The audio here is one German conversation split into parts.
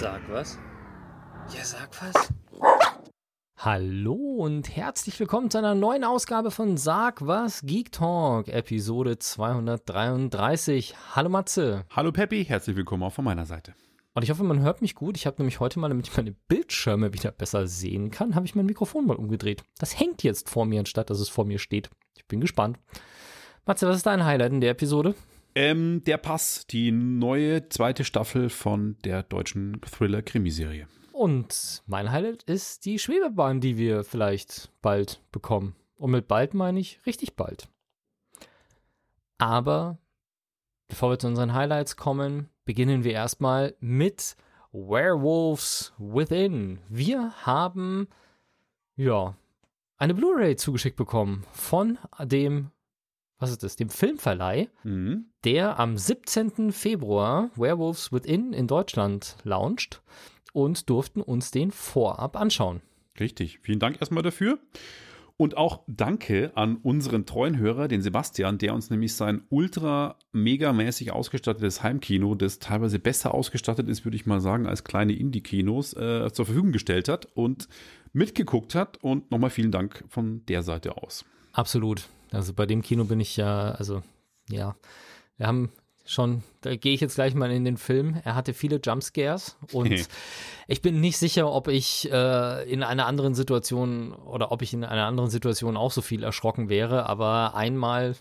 Sag was? Ja, sag was. Hallo und herzlich willkommen zu einer neuen Ausgabe von Sag was Geek Talk, Episode 233. Hallo Matze. Hallo Peppi, herzlich willkommen auch von meiner Seite. Und ich hoffe, man hört mich gut. Ich habe nämlich heute mal, damit ich meine Bildschirme wieder besser sehen kann, habe ich mein Mikrofon mal umgedreht. Das hängt jetzt vor mir, anstatt dass es vor mir steht. Ich bin gespannt. Matze, was ist dein Highlight in der Episode? Ähm, der Pass, die neue zweite Staffel von der deutschen Thriller-Krimiserie. Und mein Highlight ist die Schwebebahn, die wir vielleicht bald bekommen. Und mit bald meine ich richtig bald. Aber bevor wir zu unseren Highlights kommen, beginnen wir erstmal mit Werewolves Within. Wir haben, ja, eine Blu-ray zugeschickt bekommen von dem was ist das, dem Filmverleih, mhm. der am 17. Februar Werewolves Within in Deutschland launcht und durften uns den vorab anschauen. Richtig. Vielen Dank erstmal dafür. Und auch danke an unseren treuen Hörer, den Sebastian, der uns nämlich sein ultra megamäßig ausgestattetes Heimkino, das teilweise besser ausgestattet ist, würde ich mal sagen, als kleine Indie-Kinos, äh, zur Verfügung gestellt hat und mitgeguckt hat. Und nochmal vielen Dank von der Seite aus. Absolut. Also bei dem Kino bin ich ja, also ja, wir haben schon, da gehe ich jetzt gleich mal in den Film. Er hatte viele Jumpscares und ich bin nicht sicher, ob ich äh, in einer anderen Situation oder ob ich in einer anderen Situation auch so viel erschrocken wäre, aber einmal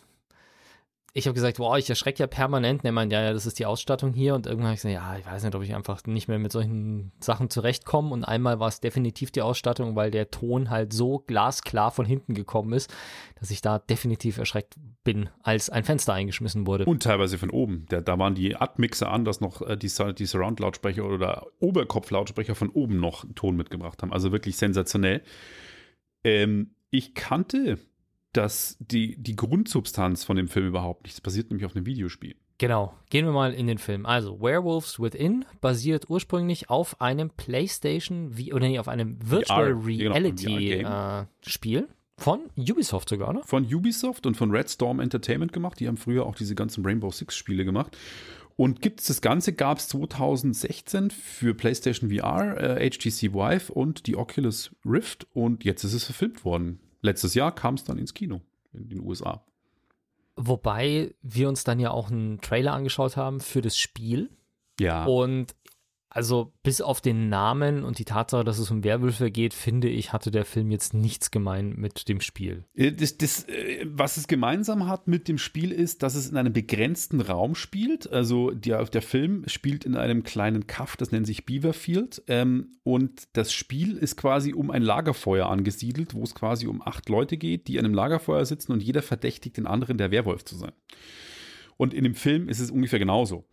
ich habe gesagt, boah, ich erschrecke ja permanent. Er meint, ja, ja, das ist die Ausstattung hier. Und irgendwann habe ich gesagt, ja, ich weiß nicht, ob ich einfach nicht mehr mit solchen Sachen zurechtkomme. Und einmal war es definitiv die Ausstattung, weil der Ton halt so glasklar von hinten gekommen ist, dass ich da definitiv erschreckt bin, als ein Fenster eingeschmissen wurde. Und teilweise von oben. Da, da waren die Admixer an, dass noch äh, die, die Surround-Lautsprecher oder Oberkopf-Lautsprecher von oben noch Ton mitgebracht haben. Also wirklich sensationell. Ähm, ich kannte dass die, die Grundsubstanz von dem Film überhaupt nicht. Das basiert nämlich auf einem Videospiel. Genau, gehen wir mal in den Film. Also, Werewolves Within basiert ursprünglich auf einem PlayStation, oder nee, auf einem Virtual VR, genau, Reality genau, äh, Spiel. Von Ubisoft sogar, ne? Von Ubisoft und von Red Storm Entertainment gemacht. Die haben früher auch diese ganzen Rainbow Six Spiele gemacht. Und gibt es das Ganze, gab es 2016 für PlayStation VR, äh, HTC Vive und die Oculus Rift. Und jetzt ist es verfilmt worden. Letztes Jahr kam es dann ins Kino in den USA. Wobei wir uns dann ja auch einen Trailer angeschaut haben für das Spiel. Ja. Und also bis auf den Namen und die Tatsache, dass es um Werwölfe geht, finde ich, hatte der Film jetzt nichts gemein mit dem Spiel. Äh, das, das, äh, was es gemeinsam hat mit dem Spiel ist, dass es in einem begrenzten Raum spielt. Also der, der Film spielt in einem kleinen Kaff, das nennt sich Beaverfield. Ähm, und das Spiel ist quasi um ein Lagerfeuer angesiedelt, wo es quasi um acht Leute geht, die an einem Lagerfeuer sitzen und jeder verdächtigt den anderen, der Werwolf zu sein. Und in dem Film ist es ungefähr genauso.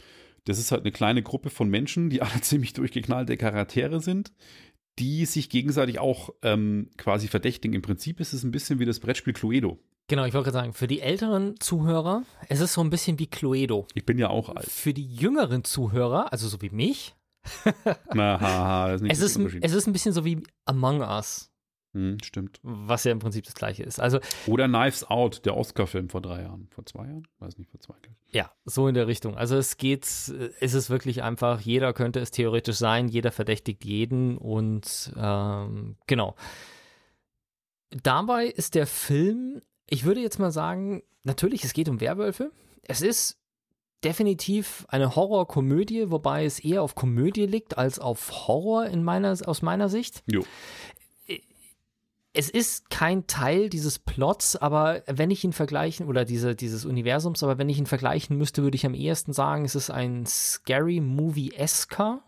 Das ist halt eine kleine Gruppe von Menschen, die alle ziemlich durchgeknallte Charaktere sind, die sich gegenseitig auch ähm, quasi verdächtigen. Im Prinzip ist es ein bisschen wie das Brettspiel Cluedo. Genau, ich wollte gerade sagen, für die älteren Zuhörer, es ist so ein bisschen wie Cluedo. Ich bin ja auch alt. Für die jüngeren Zuhörer, also so wie mich, Na, ist nicht es, ist, es ist ein bisschen so wie Among Us. Hm, stimmt. Was ja im Prinzip das gleiche ist. Also, Oder Knives Out, der Oscar-Film vor drei Jahren. Vor zwei Jahren? Weiß nicht, vor zwei, gleich. Ja, so in der Richtung. Also es geht, es ist wirklich einfach, jeder könnte es theoretisch sein, jeder verdächtigt jeden und ähm, genau. Dabei ist der Film, ich würde jetzt mal sagen, natürlich, es geht um Werwölfe. Es ist definitiv eine Horrorkomödie, wobei es eher auf Komödie liegt als auf Horror in meiner, aus meiner Sicht. Jo es ist kein Teil dieses Plots, aber wenn ich ihn vergleichen, oder diese, dieses Universums, aber wenn ich ihn vergleichen müsste, würde ich am ehesten sagen, es ist ein Scary Movie-esker.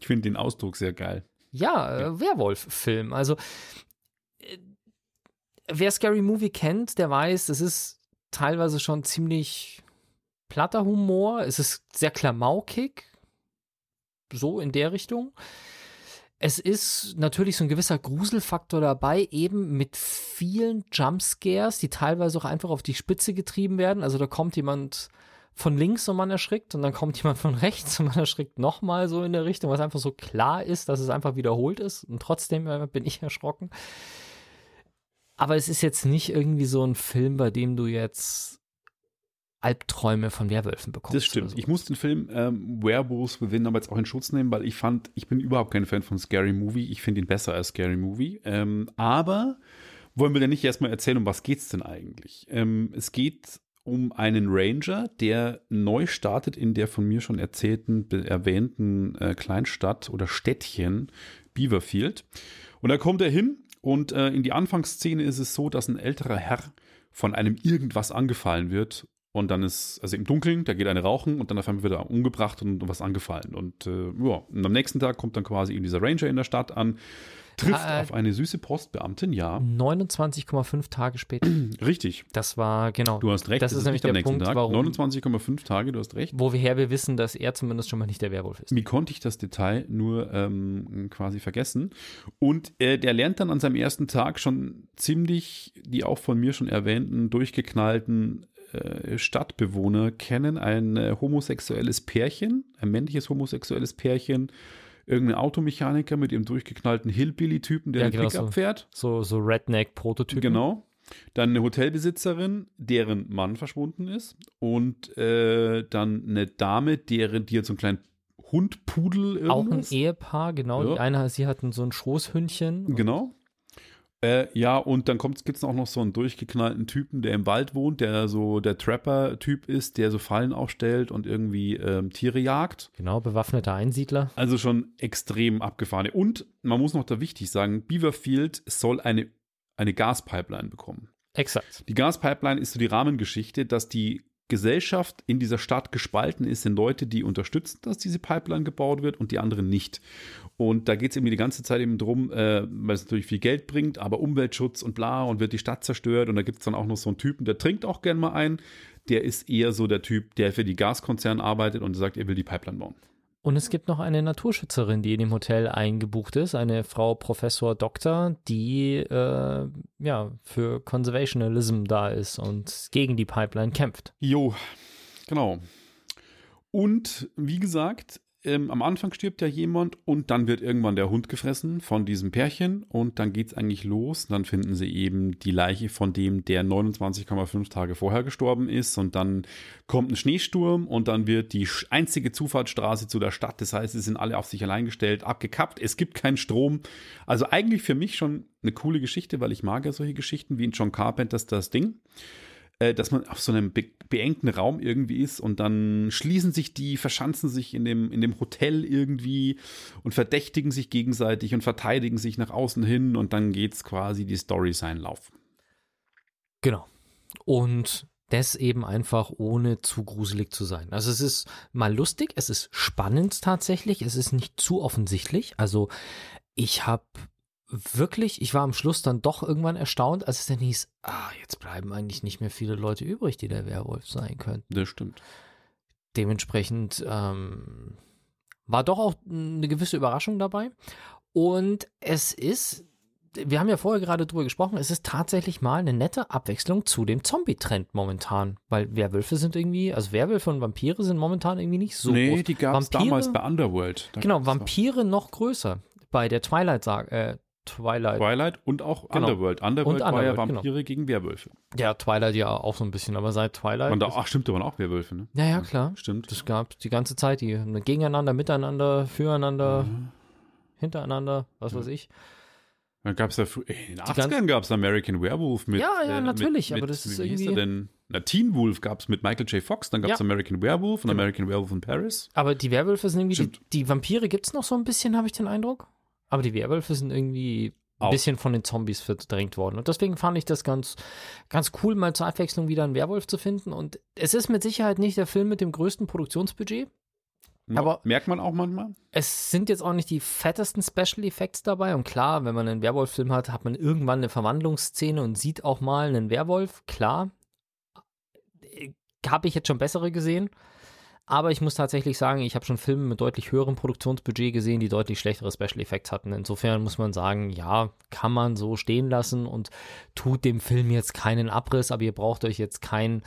Ich finde den Ausdruck sehr geil. Ja, äh. Werwolf-Film. Also, äh, wer Scary Movie kennt, der weiß, es ist teilweise schon ziemlich platter Humor. Es ist sehr klamaukig. So in der Richtung. Es ist natürlich so ein gewisser Gruselfaktor dabei, eben mit vielen Jumpscares, die teilweise auch einfach auf die Spitze getrieben werden. Also da kommt jemand von links und man erschrickt und dann kommt jemand von rechts und man erschrickt nochmal so in der Richtung, was einfach so klar ist, dass es einfach wiederholt ist und trotzdem äh, bin ich erschrocken. Aber es ist jetzt nicht irgendwie so ein Film, bei dem du jetzt Albträume von Werwölfen bekommst. Das stimmt. Ich muss den Film ähm, Werewolves Within aber jetzt auch in Schutz nehmen, weil ich fand, ich bin überhaupt kein Fan von Scary Movie. Ich finde ihn besser als Scary Movie. Ähm, aber wollen wir denn nicht erstmal erzählen, um was geht's denn eigentlich? Ähm, es geht um einen Ranger, der neu startet in der von mir schon erzählten, erwähnten äh, Kleinstadt oder Städtchen Beaverfield. Und da kommt er hin und äh, in die Anfangsszene ist es so, dass ein älterer Herr von einem irgendwas angefallen wird und dann ist, also im Dunkeln, da geht eine rauchen und dann auf einmal wird er umgebracht und was angefallen. Und äh, ja, und am nächsten Tag kommt dann quasi eben dieser Ranger in der Stadt an, trifft äh, auf eine süße Postbeamtin, ja. 29,5 Tage später. Richtig. Das war, genau. Du hast recht, das, das ist, nämlich der Punkt, Tag. warum. 29,5 Tage, du hast recht. Woher wir wissen, dass er zumindest schon mal nicht der Werwolf ist. Wie konnte ich das Detail nur ähm, quasi vergessen? Und äh, der lernt dann an seinem ersten Tag schon ziemlich die auch von mir schon erwähnten, durchgeknallten äh, Stadtbewohner kennen, ein äh, homosexuelles Pärchen, ein männliches homosexuelles Pärchen, irgendein Automechaniker mit ihrem durchgeknallten Hillbilly-Typen, der ja, genau, Pickup so, fährt. So, so Redneck-Prototypen. Genau. Dann eine Hotelbesitzerin, deren Mann verschwunden ist. Und äh, dann eine Dame, deren, die jetzt so einen kleinen Hund, Pudel irgendwas. Auch ein Ehepaar, genau. Ja. Die eine, sie hatten so ein Schoßhündchen. Genau. Äh, ja, und dann gibt es auch noch so einen durchgeknallten Typen, der im Wald wohnt, der so der Trapper-Typ ist, der so Fallen aufstellt und irgendwie ähm, Tiere jagt. Genau, bewaffneter Einsiedler. Also schon extrem abgefahren. Und man muss noch da wichtig sagen, Beaverfield soll eine, eine Gaspipeline bekommen. Exakt. Die Gaspipeline ist so die Rahmengeschichte, dass die Gesellschaft in dieser Stadt gespalten ist, sind Leute, die unterstützen, dass diese Pipeline gebaut wird und die anderen nicht. Und da geht es irgendwie die ganze Zeit eben drum, äh, weil es natürlich viel Geld bringt, aber Umweltschutz und bla und wird die Stadt zerstört. Und da gibt es dann auch noch so einen Typen, der trinkt auch gern mal ein. Der ist eher so der Typ, der für die Gaskonzerne arbeitet und sagt, er will die Pipeline bauen. Und es gibt noch eine Naturschützerin, die in dem Hotel eingebucht ist, eine Frau Professor Doktor, die äh, ja für Conservationalism da ist und gegen die Pipeline kämpft. Jo, genau. Und wie gesagt, ähm, am Anfang stirbt ja jemand und dann wird irgendwann der Hund gefressen von diesem Pärchen und dann geht es eigentlich los. Dann finden sie eben die Leiche von dem, der 29,5 Tage vorher gestorben ist und dann kommt ein Schneesturm und dann wird die einzige Zufahrtsstraße zu der Stadt, das heißt, sie sind alle auf sich allein gestellt, abgekappt, es gibt keinen Strom. Also eigentlich für mich schon eine coole Geschichte, weil ich mag ja solche Geschichten wie in John Carpenters das Ding. Äh, dass man auf so einem be beengten Raum irgendwie ist und dann schließen sich die, verschanzen sich in dem, in dem Hotel irgendwie und verdächtigen sich gegenseitig und verteidigen sich nach außen hin und dann geht's quasi die Story seinen Lauf. Genau. Und das eben einfach ohne zu gruselig zu sein. Also es ist mal lustig, es ist spannend tatsächlich, es ist nicht zu offensichtlich. Also ich habe wirklich, ich war am Schluss dann doch irgendwann erstaunt, als es dann hieß, ah, jetzt bleiben eigentlich nicht mehr viele Leute übrig, die der Werwolf sein könnten. Das stimmt. Dementsprechend ähm, war doch auch eine gewisse Überraschung dabei. Und es ist, wir haben ja vorher gerade drüber gesprochen, es ist tatsächlich mal eine nette Abwechslung zu dem Zombie-Trend momentan. Weil Werwölfe sind irgendwie, also Werwölfe und Vampire sind momentan irgendwie nicht so Nee, groß. die gab es damals bei Underworld. Da genau, Vampire noch größer. Bei der Twilight-Saga, äh, Twilight. Twilight und auch genau. Underworld. Underworld, und war ja Vampire genau. gegen Werwölfe. Ja, Twilight ja auch so ein bisschen, aber seit Twilight. Da, ach, stimmt, da waren auch Werwölfe, ne? Ja, ja, klar. Stimmt. Das gab die ganze Zeit, die gegeneinander, miteinander, füreinander, mhm. hintereinander, was ja. weiß ich. Dann gab es ja, in den 80ern gab es American Werewolf mit. Ja, ja, äh, natürlich, mit, aber das mit, ist wie irgendwie. Hieß er denn? Na, Teen Wolf gab es mit Michael J. Fox, dann gab es ja. American Werewolf und genau. American Werewolf in Paris. Aber die Werwölfe sind irgendwie, die, die, Vampire gibt es noch so ein bisschen, habe ich den Eindruck. Aber die Werwölfe sind irgendwie ein bisschen von den Zombies verdrängt worden. Und deswegen fand ich das ganz, ganz cool, mal zur Abwechslung wieder einen Werwolf zu finden. Und es ist mit Sicherheit nicht der Film mit dem größten Produktionsbudget. Ja, aber merkt man auch manchmal. Es sind jetzt auch nicht die fettesten Special Effects dabei. Und klar, wenn man einen Werwolf-Film hat, hat man irgendwann eine Verwandlungsszene und sieht auch mal einen Werwolf. Klar. Äh, Habe ich jetzt schon bessere gesehen. Aber ich muss tatsächlich sagen, ich habe schon Filme mit deutlich höherem Produktionsbudget gesehen, die deutlich schlechtere Special Effects hatten. Insofern muss man sagen, ja, kann man so stehen lassen und tut dem Film jetzt keinen Abriss, aber ihr braucht euch jetzt kein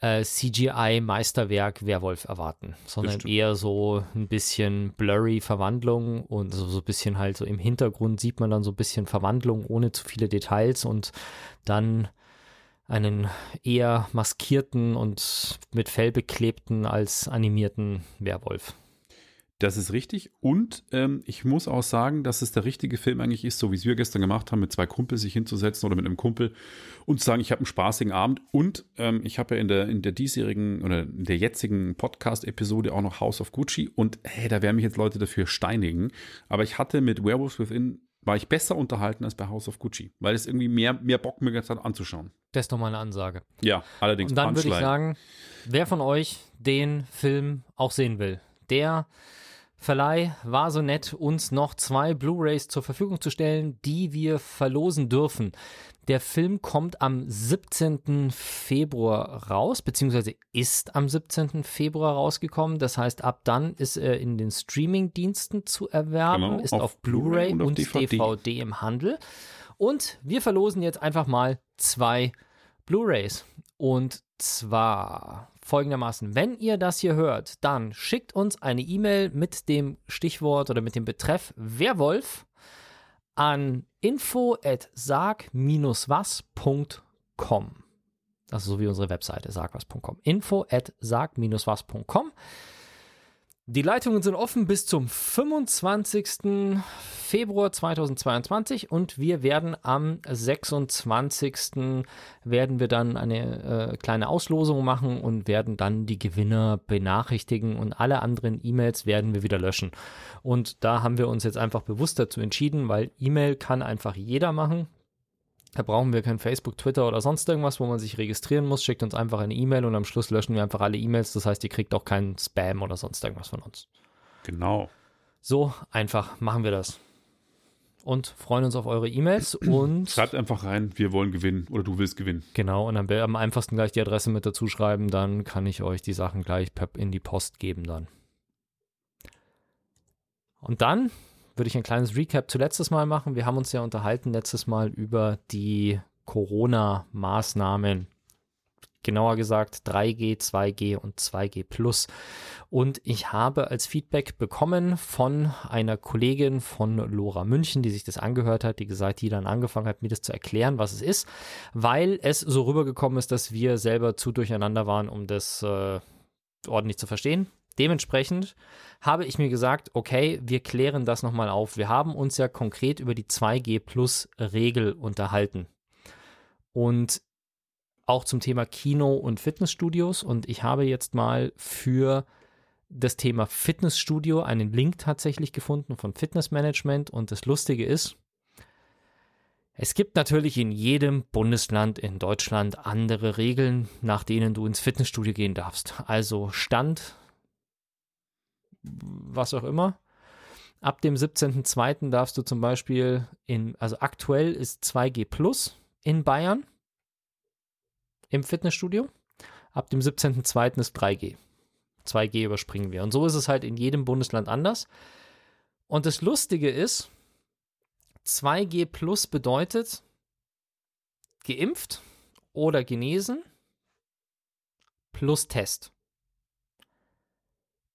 äh, CGI-Meisterwerk Werwolf erwarten, sondern eher so ein bisschen blurry Verwandlung und so, so ein bisschen halt so im Hintergrund sieht man dann so ein bisschen Verwandlung ohne zu viele Details und dann einen eher maskierten und mit Fell beklebten als animierten Werwolf. Das ist richtig. Und ähm, ich muss auch sagen, dass es der richtige Film eigentlich ist, so wie es wir gestern gemacht haben, mit zwei Kumpels sich hinzusetzen oder mit einem Kumpel und zu sagen, ich habe einen spaßigen Abend. Und ähm, ich habe ja in der, in der diesjährigen oder in der jetzigen Podcast-Episode auch noch House of Gucci. Und hey, da werden mich jetzt Leute dafür steinigen. Aber ich hatte mit Werewolves Within war ich besser unterhalten als bei House of Gucci, weil es irgendwie mehr, mehr Bock mir hat anzuschauen. Das ist doch mal eine Ansage. Ja, allerdings. Und dann würde ich sagen, wer von euch den Film auch sehen will, der Verleih war so nett, uns noch zwei Blu-rays zur Verfügung zu stellen, die wir verlosen dürfen. Der Film kommt am 17. Februar raus, beziehungsweise ist am 17. Februar rausgekommen. Das heißt, ab dann ist er in den Streaming-Diensten zu erwerben, genau, ist auf, auf Blu-ray und, und DVD. DVD im Handel. Und wir verlosen jetzt einfach mal zwei Blu-rays. Und zwar folgendermaßen, wenn ihr das hier hört, dann schickt uns eine E-Mail mit dem Stichwort oder mit dem Betreff Werwolf an info at sag-was.com. Also so wie unsere Webseite sagwas.com. info at sag-was.com. Die Leitungen sind offen bis zum 25. Februar 2022 und wir werden am 26. werden wir dann eine äh, kleine Auslosung machen und werden dann die Gewinner benachrichtigen und alle anderen E-Mails werden wir wieder löschen. Und da haben wir uns jetzt einfach bewusst dazu entschieden, weil E-Mail kann einfach jeder machen. Da brauchen wir kein Facebook, Twitter oder sonst irgendwas, wo man sich registrieren muss. Schickt uns einfach eine E-Mail und am Schluss löschen wir einfach alle E-Mails. Das heißt, ihr kriegt auch keinen Spam oder sonst irgendwas von uns. Genau. So einfach machen wir das. Und freuen uns auf eure E-Mails und. Schreibt einfach rein, wir wollen gewinnen oder du willst gewinnen. Genau, und dann am einfachsten gleich die Adresse mit dazu schreiben, dann kann ich euch die Sachen gleich in die Post geben dann. Und dann würde ich ein kleines Recap zu letztes Mal machen. Wir haben uns ja unterhalten letztes Mal über die Corona-Maßnahmen. Genauer gesagt 3G, 2G und 2G Plus. Und ich habe als Feedback bekommen von einer Kollegin von Lora München, die sich das angehört hat, die gesagt, die dann angefangen hat, mir das zu erklären, was es ist, weil es so rübergekommen ist, dass wir selber zu durcheinander waren, um das äh, ordentlich zu verstehen. Dementsprechend habe ich mir gesagt, okay, wir klären das nochmal auf. Wir haben uns ja konkret über die 2G Plus Regel unterhalten. Und auch zum Thema Kino und Fitnessstudios. Und ich habe jetzt mal für das Thema Fitnessstudio einen Link tatsächlich gefunden von Fitnessmanagement. Und das Lustige ist, es gibt natürlich in jedem Bundesland in Deutschland andere Regeln, nach denen du ins Fitnessstudio gehen darfst. Also Stand was auch immer. Ab dem 17.02. darfst du zum Beispiel in, also aktuell ist 2G Plus in Bayern im Fitnessstudio. Ab dem 17.02. ist 3G. 2G überspringen wir. Und so ist es halt in jedem Bundesland anders. Und das Lustige ist, 2G Plus bedeutet geimpft oder genesen plus Test.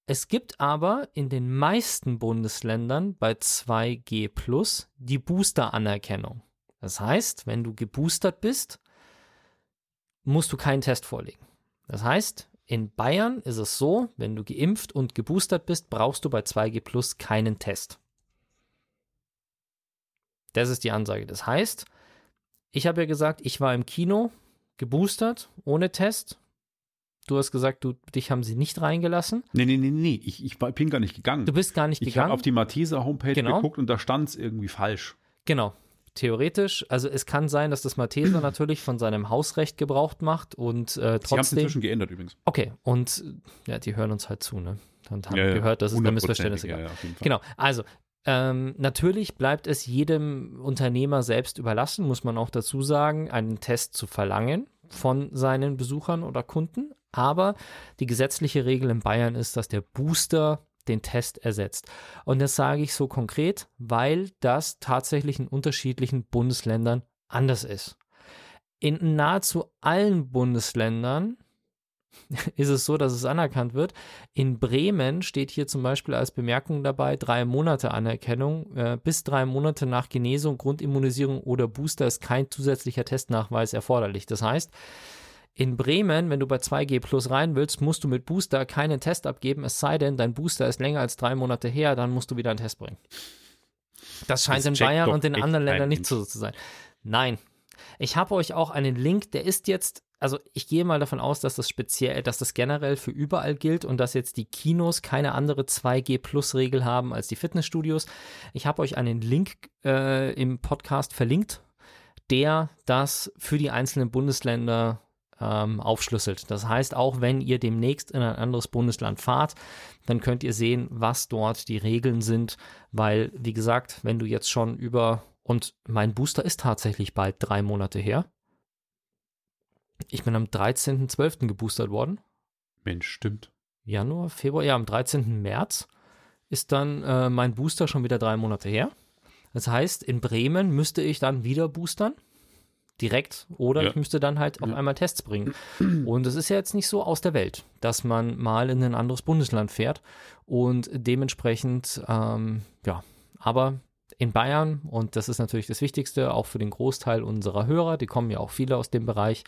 Es gibt aber in den meisten Bundesländern bei 2G Plus die Booster-Anerkennung. Das heißt, wenn du geboostert bist, musst du keinen Test vorlegen. Das heißt, in Bayern ist es so, wenn du geimpft und geboostert bist, brauchst du bei 2G Plus keinen Test. Das ist die Ansage. Das heißt, ich habe ja gesagt, ich war im Kino geboostert, ohne Test, Du hast gesagt, du, dich haben sie nicht reingelassen. Nee, nee, nee, nee. Ich, ich bin gar nicht gegangen. Du bist gar nicht ich gegangen. Ich habe auf die Malteser Homepage genau. geguckt und da stand es irgendwie falsch. Genau. Theoretisch, also es kann sein, dass das Malteser natürlich von seinem Hausrecht gebraucht macht und äh, trotzdem. Sie haben es inzwischen geändert übrigens. Okay, und ja, die hören uns halt zu, ne? Und haben ja, gehört, dass es da Missverständnisse gab. Ja, genau, also ähm, natürlich bleibt es jedem Unternehmer selbst überlassen, muss man auch dazu sagen, einen Test zu verlangen von seinen Besuchern oder Kunden. Aber die gesetzliche Regel in Bayern ist, dass der Booster den Test ersetzt. Und das sage ich so konkret, weil das tatsächlich in unterschiedlichen Bundesländern anders ist. In nahezu allen Bundesländern ist es so, dass es anerkannt wird. In Bremen steht hier zum Beispiel als Bemerkung dabei, drei Monate Anerkennung. Äh, bis drei Monate nach Genesung, Grundimmunisierung oder Booster ist kein zusätzlicher Testnachweis erforderlich. Das heißt, in Bremen, wenn du bei 2G Plus rein willst, musst du mit Booster keinen Test abgeben, es sei denn, dein Booster ist länger als drei Monate her, dann musst du wieder einen Test bringen. Das scheint das in Bayern und in anderen Ländern nicht so zu sein. Nein. Ich habe euch auch einen Link, der ist jetzt also ich gehe mal davon aus, dass das speziell, dass das generell für überall gilt und dass jetzt die Kinos keine andere 2G Plus Regel haben als die Fitnessstudios. Ich habe euch einen Link äh, im Podcast verlinkt, der das für die einzelnen Bundesländer ähm, aufschlüsselt. Das heißt, auch wenn ihr demnächst in ein anderes Bundesland fahrt, dann könnt ihr sehen, was dort die Regeln sind, weil, wie gesagt, wenn du jetzt schon über und mein Booster ist tatsächlich bald drei Monate her. Ich bin am 13.12. geboostert worden. Mensch, stimmt. Januar, Februar, ja, am 13. März ist dann äh, mein Booster schon wieder drei Monate her. Das heißt, in Bremen müsste ich dann wieder boostern. Direkt. Oder ja. ich müsste dann halt auf einmal Tests bringen. Und es ist ja jetzt nicht so aus der Welt, dass man mal in ein anderes Bundesland fährt. Und dementsprechend, ähm, ja, aber in Bayern, und das ist natürlich das Wichtigste, auch für den Großteil unserer Hörer, die kommen ja auch viele aus dem Bereich,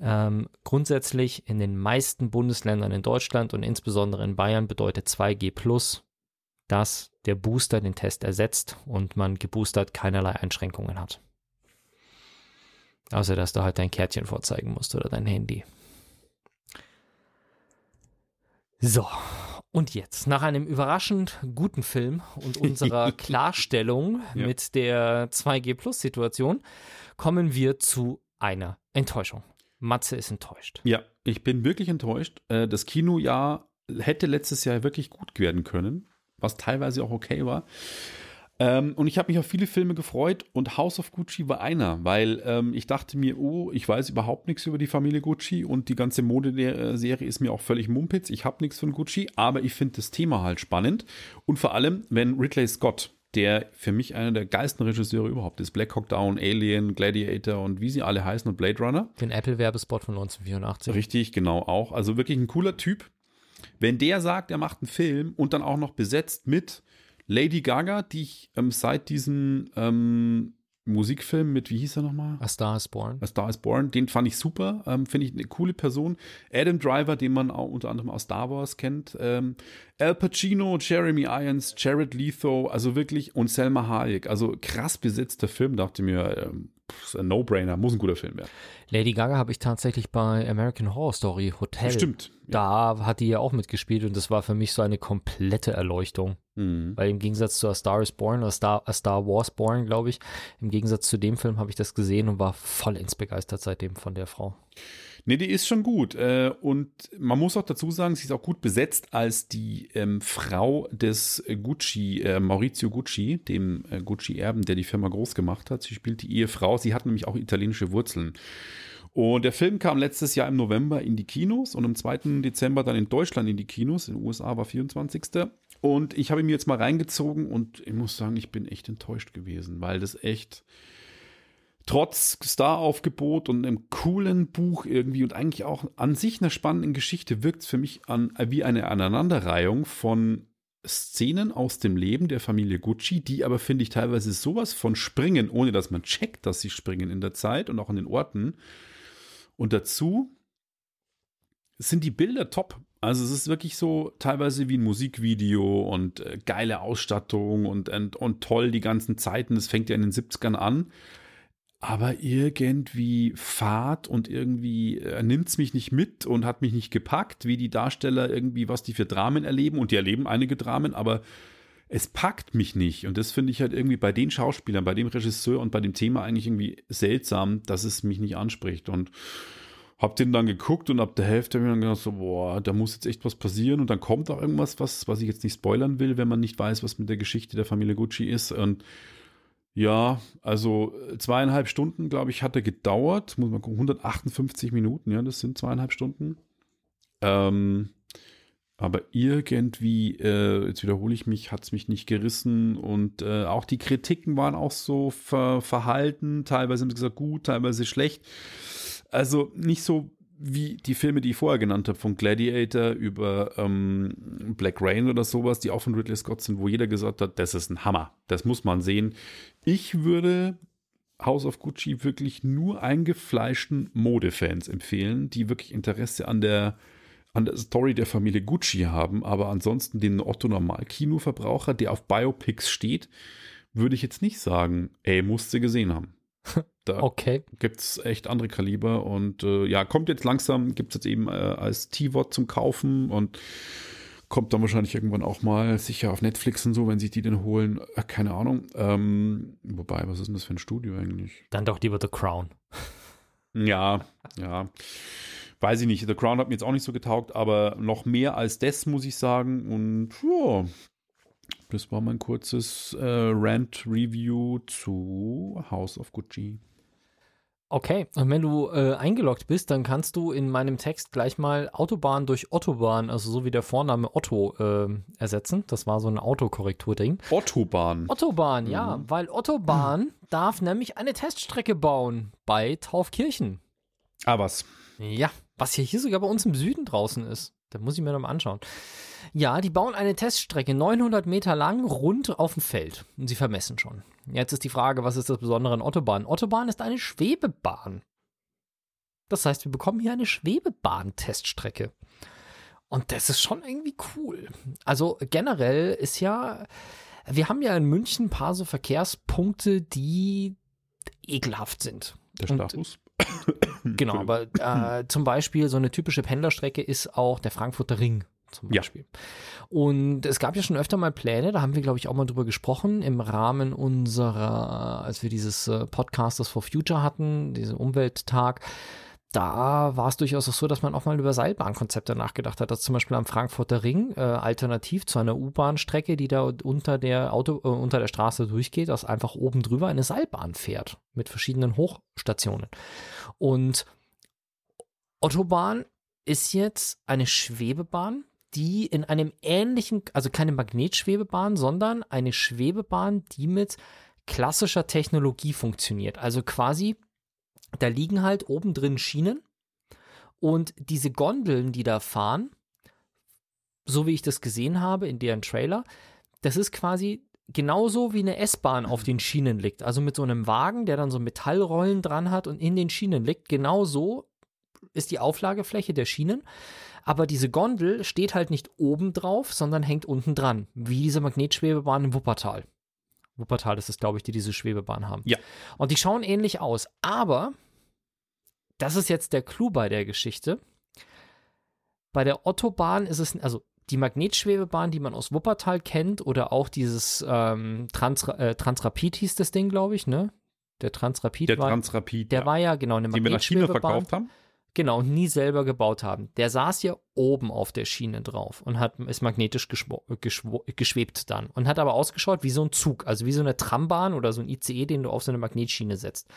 ähm, grundsätzlich in den meisten Bundesländern in Deutschland und insbesondere in Bayern bedeutet 2G Plus, dass der Booster den Test ersetzt und man geboostert keinerlei Einschränkungen hat. Außer dass du halt dein Kärtchen vorzeigen musst oder dein Handy. So, und jetzt, nach einem überraschend guten Film und unserer Klarstellung ja. mit der 2G Plus Situation, kommen wir zu einer Enttäuschung. Matze ist enttäuscht. Ja, ich bin wirklich enttäuscht. Äh, das Kinojahr hätte letztes Jahr wirklich gut werden können, was teilweise auch okay war. Ähm, und ich habe mich auf viele Filme gefreut und House of Gucci war einer, weil ähm, ich dachte mir, oh, ich weiß überhaupt nichts über die Familie Gucci und die ganze Modeserie ist mir auch völlig mumpitz. Ich habe nichts von Gucci, aber ich finde das Thema halt spannend. Und vor allem, wenn Ridley Scott der für mich einer der geilsten Regisseure überhaupt ist. Black Hawk Down, Alien, Gladiator und wie sie alle heißen und Blade Runner. Den Apple-Werbespot von 1984. Richtig, genau auch. Also wirklich ein cooler Typ. Wenn der sagt, er macht einen Film und dann auch noch besetzt mit Lady Gaga, die ich ähm, seit diesem ähm, Musikfilm mit, wie hieß er nochmal? A Star is Born. A Star is Born, den fand ich super, ähm, finde ich eine coole Person. Adam Driver, den man auch unter anderem aus Star Wars kennt. Ähm, Al Pacino, Jeremy Irons, Jared Leto, also wirklich, und Selma Hayek. Also krass besetzter Film, dachte mir, ähm, ein No-Brainer, muss ein guter Film werden. Lady Gaga habe ich tatsächlich bei American Horror Story Hotel. Stimmt. Ja. Da hat die ja auch mitgespielt und das war für mich so eine komplette Erleuchtung. Mhm. Weil im Gegensatz zu A Star is Born, A Star, A Star Wars Born, glaube ich, im Gegensatz zu dem Film habe ich das gesehen und war vollends begeistert seitdem von der Frau. Nee, die ist schon gut. Äh, und man muss auch dazu sagen, sie ist auch gut besetzt als die ähm, Frau des Gucci, äh, Maurizio Gucci, dem äh, Gucci-Erben, der die Firma groß gemacht hat. Sie spielt die Ehefrau. Sie hat nämlich auch italienische Wurzeln. Und der Film kam letztes Jahr im November in die Kinos und am 2. Dezember dann in Deutschland in die Kinos. In den USA war 24. Und ich habe ihn mir jetzt mal reingezogen und ich muss sagen, ich bin echt enttäuscht gewesen, weil das echt trotz Star-Aufgebot und einem coolen Buch irgendwie und eigentlich auch an sich einer spannenden Geschichte wirkt es für mich an, wie eine Aneinanderreihung von Szenen aus dem Leben der Familie Gucci, die aber, finde ich, teilweise sowas von springen, ohne dass man checkt, dass sie springen in der Zeit und auch an den Orten. Und dazu sind die Bilder top. Also es ist wirklich so teilweise wie ein Musikvideo und äh, geile Ausstattung und, und, und toll die ganzen Zeiten. Das fängt ja in den 70ern an aber irgendwie fad und irgendwie äh, nimmt es mich nicht mit und hat mich nicht gepackt, wie die Darsteller irgendwie, was die für Dramen erleben. Und die erleben einige Dramen, aber es packt mich nicht. Und das finde ich halt irgendwie bei den Schauspielern, bei dem Regisseur und bei dem Thema eigentlich irgendwie seltsam, dass es mich nicht anspricht. Und hab den dann geguckt und ab der Hälfte habe ich dann gedacht, so, boah, da muss jetzt echt was passieren. Und dann kommt auch irgendwas, was, was ich jetzt nicht spoilern will, wenn man nicht weiß, was mit der Geschichte der Familie Gucci ist. Und ja, also äh, zweieinhalb Stunden, glaube ich, hat er gedauert. Muss man gucken, 158 Minuten, ja, das sind zweieinhalb Stunden. Ähm, aber irgendwie, äh, jetzt wiederhole ich mich, hat es mich nicht gerissen und äh, auch die Kritiken waren auch so ver verhalten. Teilweise haben sie gesagt gut, teilweise schlecht. Also nicht so wie die Filme, die ich vorher genannt habe, von Gladiator über ähm, Black Rain oder sowas, die auch von Ridley Scott sind, wo jeder gesagt hat, das ist ein Hammer, das muss man sehen. Ich würde House of Gucci wirklich nur eingefleischten Modefans empfehlen, die wirklich Interesse an der, an der Story der Familie Gucci haben, aber ansonsten den Otto-Normal-Kinoverbraucher, der auf Biopics steht, würde ich jetzt nicht sagen, ey, musst du gesehen haben. Da okay. gibt es echt andere Kaliber und äh, ja, kommt jetzt langsam, gibt es jetzt eben äh, als T-Wort zum Kaufen und kommt dann wahrscheinlich irgendwann auch mal sicher auf Netflix und so, wenn sich die den holen. Äh, keine Ahnung. Ähm, wobei, was ist denn das für ein Studio eigentlich? Dann doch lieber The Crown. Ja, ja. Weiß ich nicht. The Crown hat mir jetzt auch nicht so getaugt, aber noch mehr als das, muss ich sagen. Und ja, das war mein kurzes äh, Rant-Review zu House of Gucci. Okay, und wenn du äh, eingeloggt bist, dann kannst du in meinem Text gleich mal Autobahn durch Ottobahn, also so wie der Vorname Otto, äh, ersetzen. Das war so ein Autokorrekturding. Ottobahn. Ottobahn, mhm. ja, weil Ottobahn mhm. darf nämlich eine Teststrecke bauen bei Taufkirchen. Ah, was? Ja, was hier, hier sogar bei uns im Süden draußen ist. Da muss ich mir noch mal anschauen. Ja, die bauen eine Teststrecke 900 Meter lang rund auf dem Feld. Und sie vermessen schon. Jetzt ist die Frage, was ist das Besondere an Autobahn? Autobahn ist eine Schwebebahn. Das heißt, wir bekommen hier eine Schwebebahn-Teststrecke. Und das ist schon irgendwie cool. Also generell ist ja, wir haben ja in München ein paar so Verkehrspunkte, die ekelhaft sind. Der Status. Genau, aber äh, zum Beispiel so eine typische Pendlerstrecke ist auch der Frankfurter Ring zum Beispiel. Ja. Und es gab ja schon öfter mal Pläne, da haben wir, glaube ich, auch mal drüber gesprochen, im Rahmen unserer, als wir dieses äh, Podcasters for Future hatten, diesen Umwelttag, da war es durchaus auch so, dass man auch mal über Seilbahnkonzepte nachgedacht hat. Das zum Beispiel am Frankfurter Ring, äh, alternativ zu einer U-Bahn-Strecke, die da unter der Auto, äh, unter der Straße durchgeht, dass einfach oben drüber eine Seilbahn fährt mit verschiedenen Hochstationen. Und Autobahn ist jetzt eine Schwebebahn, die in einem ähnlichen, also keine Magnetschwebebahn, sondern eine Schwebebahn, die mit klassischer Technologie funktioniert. Also quasi, da liegen halt oben drin Schienen und diese Gondeln, die da fahren, so wie ich das gesehen habe in deren Trailer, das ist quasi genauso wie eine S-Bahn auf den Schienen liegt. Also mit so einem Wagen, der dann so Metallrollen dran hat und in den Schienen liegt. Genauso ist die Auflagefläche der Schienen aber diese Gondel steht halt nicht oben drauf, sondern hängt unten dran, wie diese Magnetschwebebahn in Wuppertal. Wuppertal ist es, glaube ich, die diese Schwebebahn haben. Ja. Und die schauen ähnlich aus, aber das ist jetzt der Clou bei der Geschichte. Bei der Ottobahn ist es, also die Magnetschwebebahn, die man aus Wuppertal kennt, oder auch dieses ähm, Trans, äh, Transrapid hieß das Ding, glaube ich, ne? Der Transrapid der war. Transrapid, der ja. war ja genau eine Magnetschwebebahn. Die wir nach China verkauft haben. Genau, nie selber gebaut haben. Der saß ja oben auf der Schiene drauf und hat, ist magnetisch geschwebt dann und hat aber ausgeschaut wie so ein Zug, also wie so eine Trambahn oder so ein ICE, den du auf so eine Magnetschiene setzt.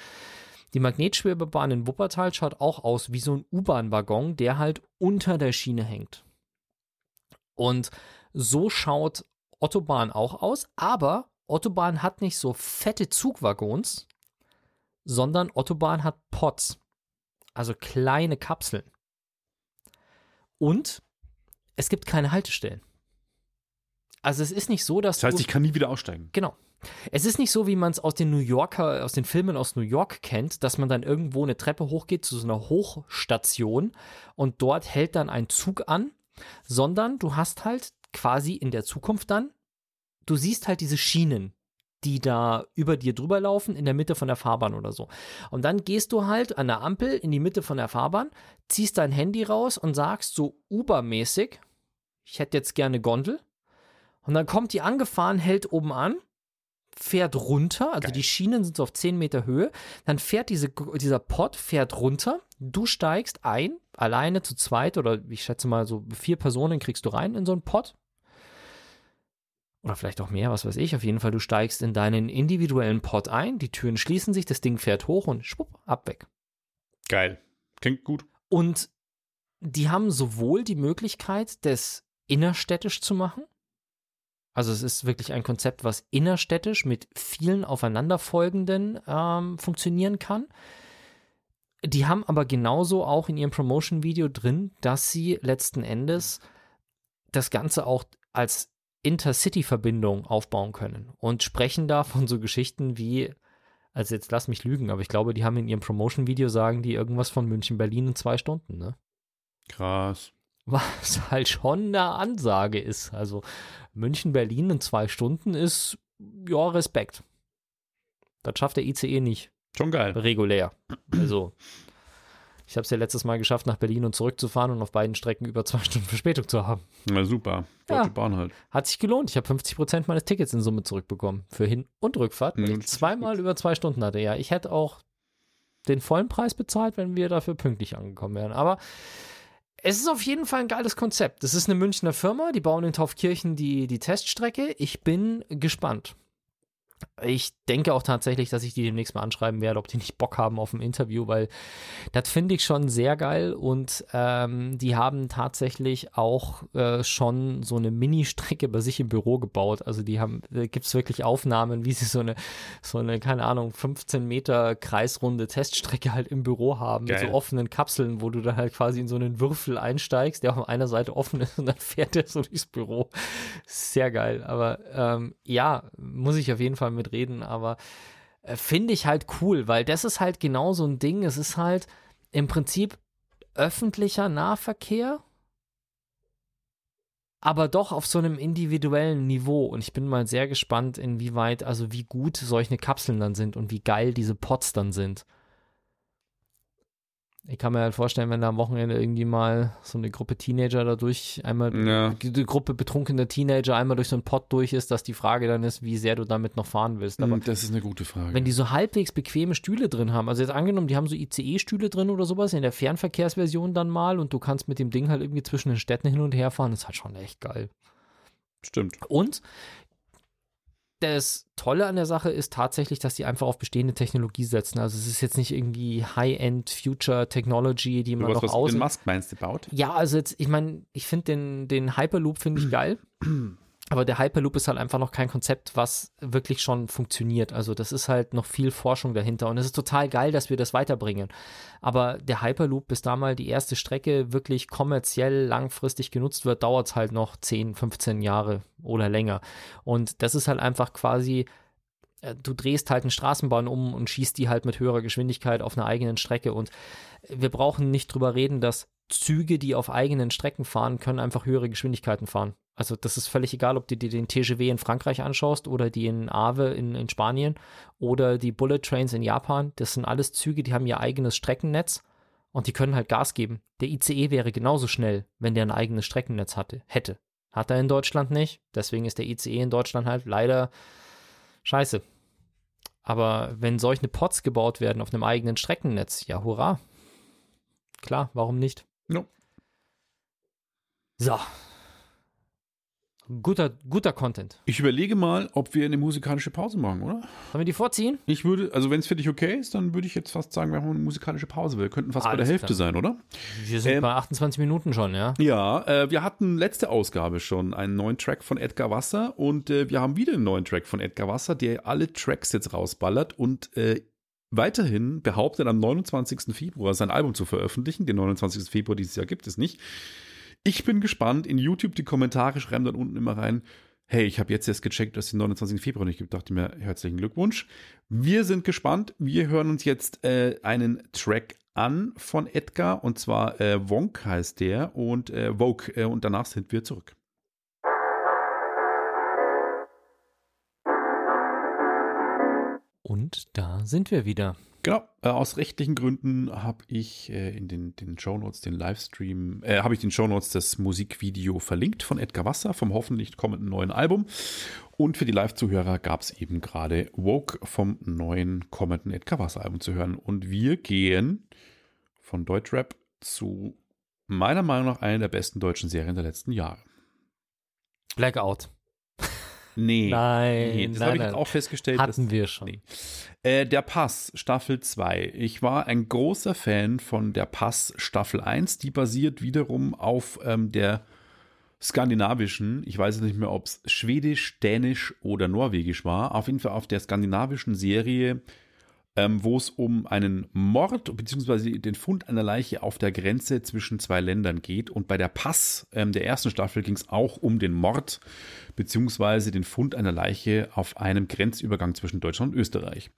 Die Magnetschwebebahn in Wuppertal schaut auch aus wie so ein U-Bahn-Waggon, der halt unter der Schiene hängt. Und so schaut Autobahn auch aus, aber Autobahn hat nicht so fette Zugwaggons, sondern Autobahn hat Pots also kleine Kapseln. Und es gibt keine Haltestellen. Also es ist nicht so, dass. Das heißt, ich kann nie wieder aussteigen. Genau. Es ist nicht so, wie man es aus den New Yorker, aus den Filmen aus New York kennt, dass man dann irgendwo eine Treppe hochgeht zu so einer Hochstation und dort hält dann ein Zug an, sondern du hast halt quasi in der Zukunft dann, du siehst halt diese Schienen, die da über dir drüber laufen, in der Mitte von der Fahrbahn oder so. Und dann gehst du halt an der Ampel in die Mitte von der Fahrbahn, ziehst dein Handy raus und sagst so Uber-mäßig, ich hätte jetzt gerne Gondel. Und dann kommt die angefahren, hält oben an, fährt runter, also Geil. die Schienen sind so auf 10 Meter Höhe, dann fährt diese, dieser Pod, fährt runter, du steigst ein, alleine zu zweit oder ich schätze mal so vier Personen kriegst du rein in so einen Pod, oder vielleicht auch mehr, was weiß ich. Auf jeden Fall, du steigst in deinen individuellen Pod ein, die Türen schließen sich, das Ding fährt hoch und schwupp, ab weg. Geil. Klingt gut. Und die haben sowohl die Möglichkeit, das innerstädtisch zu machen. Also es ist wirklich ein Konzept, was innerstädtisch mit vielen aufeinanderfolgenden ähm, funktionieren kann. die haben aber genauso auch in ihrem Promotion-Video drin, dass sie letzten Endes das Ganze auch als Intercity-Verbindung aufbauen können und sprechen da von so Geschichten wie, also jetzt lass mich lügen, aber ich glaube, die haben in ihrem Promotion-Video sagen die irgendwas von München-Berlin in zwei Stunden, ne? Krass. Was halt schon eine Ansage ist. Also München-Berlin in zwei Stunden ist, ja, Respekt. Das schafft der ICE nicht. Schon geil. Regulär. Also, ich habe es ja letztes Mal geschafft, nach Berlin und zurückzufahren und auf beiden Strecken über zwei Stunden Verspätung zu haben. Na super. Deutsche Ja. Bahn halt. Hat sich gelohnt. Ich habe 50 Prozent meines Tickets in Summe zurückbekommen. Für Hin- und Rückfahrt. weil Mhm, ich zweimal über zwei Stunden hatte. Ja, ich hätte auch den vollen Preis bezahlt, wenn wir dafür pünktlich angekommen wären. Aber es ist auf jeden Fall ein geiles Konzept. Das ist eine Münchner Firma, die bauen in Taufkirchen die, die Teststrecke. Ich bin gespannt. Ich denke auch tatsächlich, dass ich die demnächst mal anschreiben werde, ob die nicht Bock haben auf ein Interview, weil das finde ich schon sehr geil und ähm, die haben tatsächlich auch äh, schon so eine Mini-Strecke bei sich im Büro gebaut. Also die haben, da gibt es wirklich Aufnahmen, wie sie so eine, so eine, keine Ahnung, 15 Meter kreisrunde Teststrecke halt im Büro haben mit Geil. so offenen Kapseln, wo du dann halt quasi in so einen Würfel einsteigst, der auf einer Seite offen ist und dann fährt der so durchs Büro. Sehr geil. Aber ähm, ja, muss ich auf jeden Fall mitreden, aber äh, finde ich halt cool, weil das ist halt genau so ein Ding. Es ist halt im Prinzip öffentlicher Nahverkehr, aber doch auf so einem individuellen Niveau. Und ich bin mal sehr gespannt, inwieweit, also wie gut solche Kapseln dann sind und wie geil diese Pots dann sind. Ich kann mir halt vorstellen, wenn da am Wochenende irgendwie mal so eine Gruppe Teenager da durch, einmal Ja. die Gruppe betrunkener Teenager einmal durch so einen Pott durch ist, dass die Frage dann ist, wie sehr du damit noch fahren willst. Aber Hm, das ist eine gute Frage. wenn die so halbwegs bequeme Stühle drin haben, also jetzt angenommen, die haben so ICE-Stühle drin oder sowas in der Fernverkehrsversion dann mal und du kannst mit dem Ding halt irgendwie zwischen den Städten hin und her fahren, das ist halt schon echt geil. Stimmt. Und das Tolle an der Sache ist tatsächlich, dass die einfach auf bestehende Technologie setzen. Also es ist jetzt nicht irgendwie High-End Future Technology, die man Was, noch was aus. Elon Musk meinst du baut? Ja, also jetzt, ich meine, ich finde den, den Hyperloop finde ich geil. Aber der Hyperloop ist halt einfach noch kein Konzept, was wirklich schon funktioniert. Also das ist halt noch viel Forschung dahinter. Und es ist total geil, dass wir das weiterbringen. Aber der Hyperloop, bis da mal die erste Strecke wirklich kommerziell langfristig genutzt wird, dauert es halt noch 10, 15 Jahre oder länger. Und das ist halt einfach quasi äh, du drehst halt eine Straßenbahn um und schießt die halt mit höherer Geschwindigkeit auf einer eigenen Strecke. Und wir brauchen nicht drüber reden, dass Züge, die auf eigenen Strecken fahren, können einfach höhere Geschwindigkeiten fahren. Also das ist völlig egal, ob du dir den TGW in Frankreich anschaust oder die in Ave in, in Spanien oder die Bullet Trains in Japan. Das sind alles Züge, die haben ihr eigenes Streckennetz und die können halt Gas geben. Der ICE wäre genauso schnell, wenn der ein eigenes Streckennetz hatte, hätte. Hat er in Deutschland nicht. Deswegen ist der ICE in Deutschland halt leider scheiße. Aber wenn solche Pots gebaut werden auf einem eigenen Streckennetz, ja, hurra. Klar, warum nicht? No. So. Guter, guter Content. Ich überlege mal, ob wir eine musikalische Pause machen, oder? Sollen wir die vorziehen? Ich würde, also wenn es für dich okay ist, dann würde ich jetzt fast sagen, wir machen eine musikalische Pause. Wir könnten fast bei der Alles Hälfte klar. sein, oder? Wir sind Ähm, bei 28 Minuten schon, ja. Ja, äh, wir hatten letzte Ausgabe schon einen neuen Track von Edgar Wasser und äh, wir haben wieder einen neuen Track von Edgar Wasser, der alle Tracks jetzt rausballert und äh, weiterhin behauptet, am 29. Februar sein Album zu veröffentlichen. Den 29. Februar dieses Jahr gibt es nicht. Ich bin gespannt. In YouTube die Kommentare schreiben dann unten immer rein. Hey, ich habe jetzt erst gecheckt, dass es den 29. Februar nicht gibt. Dachte mir, herzlichen Glückwunsch. Wir sind gespannt. Wir hören uns jetzt äh, einen Track an von Edgar und zwar äh, Wonk heißt der und äh, Vogue äh, und danach sind wir zurück. Und da sind wir wieder. Genau, äh, aus rechtlichen Gründen habe ich äh, in den, den Shownotes den Livestream, äh, habe ich den Shownotes das Musikvideo verlinkt von Edgar Wasser vom hoffentlich kommenden neuen Album. Und für die Live-Zuhörer gab es eben gerade Woke vom neuen kommenden Edgar Wasser Album zu hören. Und wir gehen von Deutschrap zu meiner Meinung nach einer der besten deutschen Serien der letzten Jahre. Blackout. Nee, Nein, nee das habe ich jetzt auch festgestellt. dass- Hatten wir schon. Nee. Äh, der Pass, Staffel 2. Ich war ein großer Fan von der Pass Staffel 1. Die basiert wiederum auf ähm, der skandinavischen, ich weiß nicht mehr, ob es schwedisch, dänisch oder norwegisch war, auf jeden Fall auf der skandinavischen Serie ähm, wo es um einen Mord bzw. den Fund einer Leiche auf der Grenze zwischen zwei Ländern geht. Und bei der Pass ähm, der ersten Staffel ging es auch um den Mord bzw. den Fund einer Leiche auf einem Grenzübergang zwischen Deutschland und Österreich.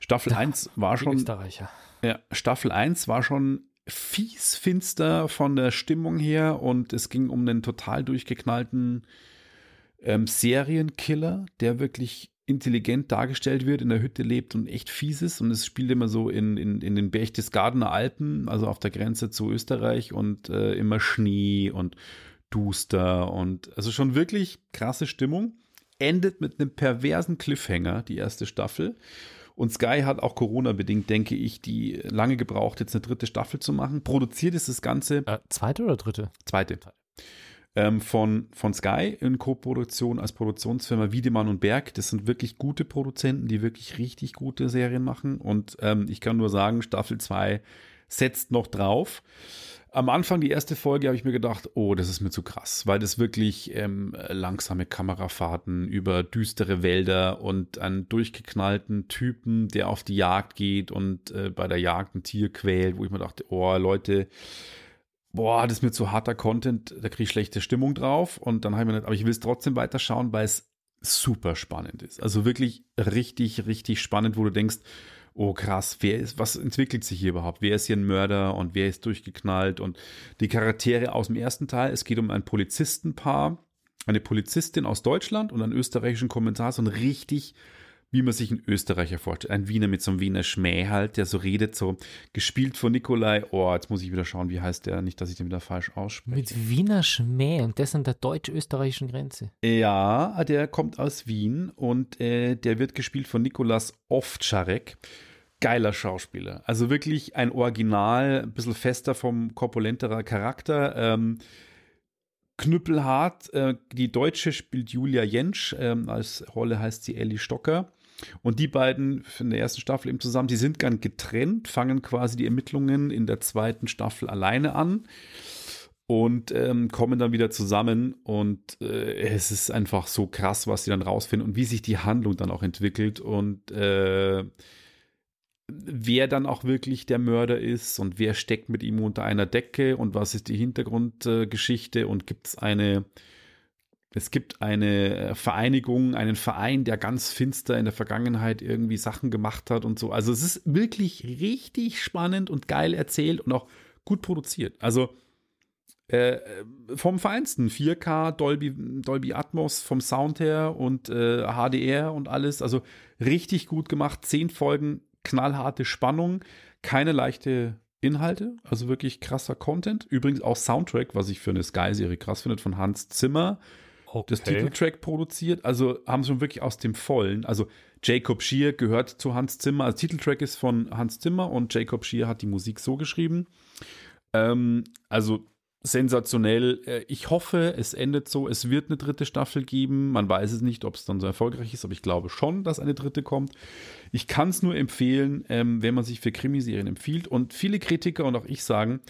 Staffel ja, 1 war schon. Österreicher. Ja, Staffel 1 war schon fies finster von der Stimmung her und es ging um einen total durchgeknallten ähm, Serienkiller, der wirklich intelligent dargestellt wird, in der Hütte lebt und echt fies ist. Und es spielt immer so in, in, in den Berchtesgadener Alpen, also auf der Grenze zu Österreich und äh, immer Schnee und duster und also schon wirklich krasse Stimmung. Endet mit einem perversen Cliffhanger, die erste Staffel. Und Sky hat auch Corona-bedingt, denke ich, die lange gebraucht, jetzt eine dritte Staffel zu machen. Produziert ist das Ganze. Äh, zweite oder dritte? Zweite ähm, von, von Sky in Co-Produktion als Produktionsfirma Wiedemann und Berg. Das sind wirklich gute Produzenten, die wirklich richtig gute Serien machen. Und ähm, ich kann nur sagen, Staffel 2 setzt noch drauf. Am Anfang, die erste Folge, habe ich mir gedacht, oh, das ist mir zu krass, weil das wirklich ähm, langsame Kamerafahrten über düstere Wälder und einen durchgeknallten Typen, der auf die Jagd geht und äh, bei der Jagd ein Tier quält, wo ich mir dachte, oh, Leute, boah, das ist mir zu harter Content, da kriege ich schlechte Stimmung drauf. Und dann habe ich mir nicht, aber ich will es trotzdem weiterschauen, weil es super spannend ist. Also wirklich richtig, richtig spannend, wo du denkst, oh krass, wer ist, was entwickelt sich hier überhaupt? Wer ist hier ein Mörder und wer ist durchgeknallt? Und die Charaktere aus dem ersten Teil, es geht um ein Polizistenpaar, eine Polizistin aus Deutschland und einen österreichischen Kommentar, so ein richtig wie man sich einen Österreicher vorstellt. Ein Wiener mit so einem Wiener Schmäh halt, der so redet, so gespielt von Nikolai. Oh, jetzt muss ich wieder schauen, wie heißt der? Nicht, dass ich den wieder falsch ausspreche. Mit Wiener Schmäh und das an der deutsch-österreichischen Grenze. Ja, der kommt aus Wien und äh, der wird gespielt von Nikolas Ovtcharek. Geiler Schauspieler. Also wirklich ein Original, ein bisschen fester vom korpulenterer Charakter. Ähm, knüppelhart. Äh, die Deutsche spielt Julia Jentsch. Ähm, als Rolle heißt sie Ellie Stocker. Und die beiden in der ersten Staffel eben zusammen, die sind ganz getrennt, fangen quasi die Ermittlungen in der zweiten Staffel alleine an und ähm, kommen dann wieder zusammen. Und äh, es ist einfach so krass, was sie dann rausfinden und wie sich die Handlung dann auch entwickelt und äh, wer dann auch wirklich der Mörder ist und wer steckt mit ihm unter einer Decke und was ist die Hintergrundgeschichte äh, und gibt es eine es gibt eine äh, Vereinigung, einen Verein, der ganz finster in der Vergangenheit irgendwie Sachen gemacht hat und so. Also es ist wirklich richtig spannend und geil erzählt und auch gut produziert. Also äh, vom Feinsten. 4K, Dolby, Dolby Atmos vom Sound her und äh, HDR und alles. Also richtig gut gemacht. Zehn Folgen, knallharte Spannung, keine leichte Inhalte, also wirklich krasser Content. Übrigens auch Soundtrack, was ich für eine Sky-Serie krass finde, von Hans Zimmer okay. das Titeltrack produziert. Also haben sie schon wirklich aus dem Vollen. Also Jacob Schier gehört zu Hans Zimmer. Also Titeltrack ist von Hans Zimmer und Jacob Schier hat die Musik so geschrieben. Ähm, also sensationell. Äh, ich hoffe, es endet so. Es wird eine dritte Staffel geben. Man weiß es nicht, ob es dann so erfolgreich ist, aber ich glaube schon, dass eine dritte kommt. Ich kann es nur empfehlen, ähm, wenn man sich für Krimiserien empfiehlt. Und viele Kritiker und auch ich sagen,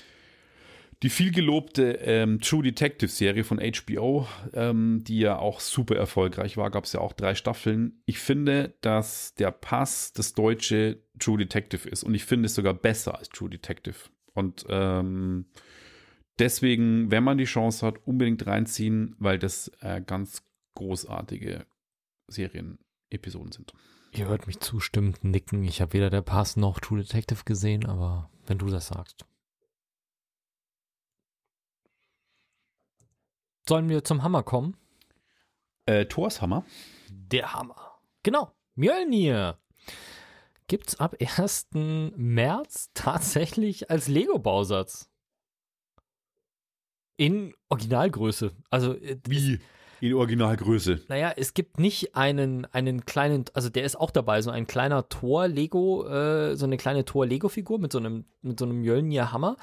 die viel gelobte ähm, True Detective Serie von HBO, ähm, die ja auch super erfolgreich war, gab es ja auch drei Staffeln. Ich finde, dass der Pass das deutsche True Detective ist und ich finde es sogar besser als True Detective. Und ähm, deswegen, wenn man die Chance hat, unbedingt reinziehen, weil das äh, ganz großartige Serien-Episoden sind. Ihr hört mich zustimmend nicken. Ich habe weder der Pass noch True Detective gesehen, aber wenn du das sagst. Sollen wir zum Hammer kommen? Äh, Thors Hammer. Der Hammer. Genau. Mjölnir. Gibt's ab 1. März tatsächlich als Lego-Bausatz. In Originalgröße. Also äh, wie? In Originalgröße. Naja, es gibt nicht einen, einen kleinen, also der ist auch dabei, so ein kleiner Tor-Lego, äh, so eine kleine Tor-Lego-Figur mit so einem, mit so einem Mjölnir-Hammer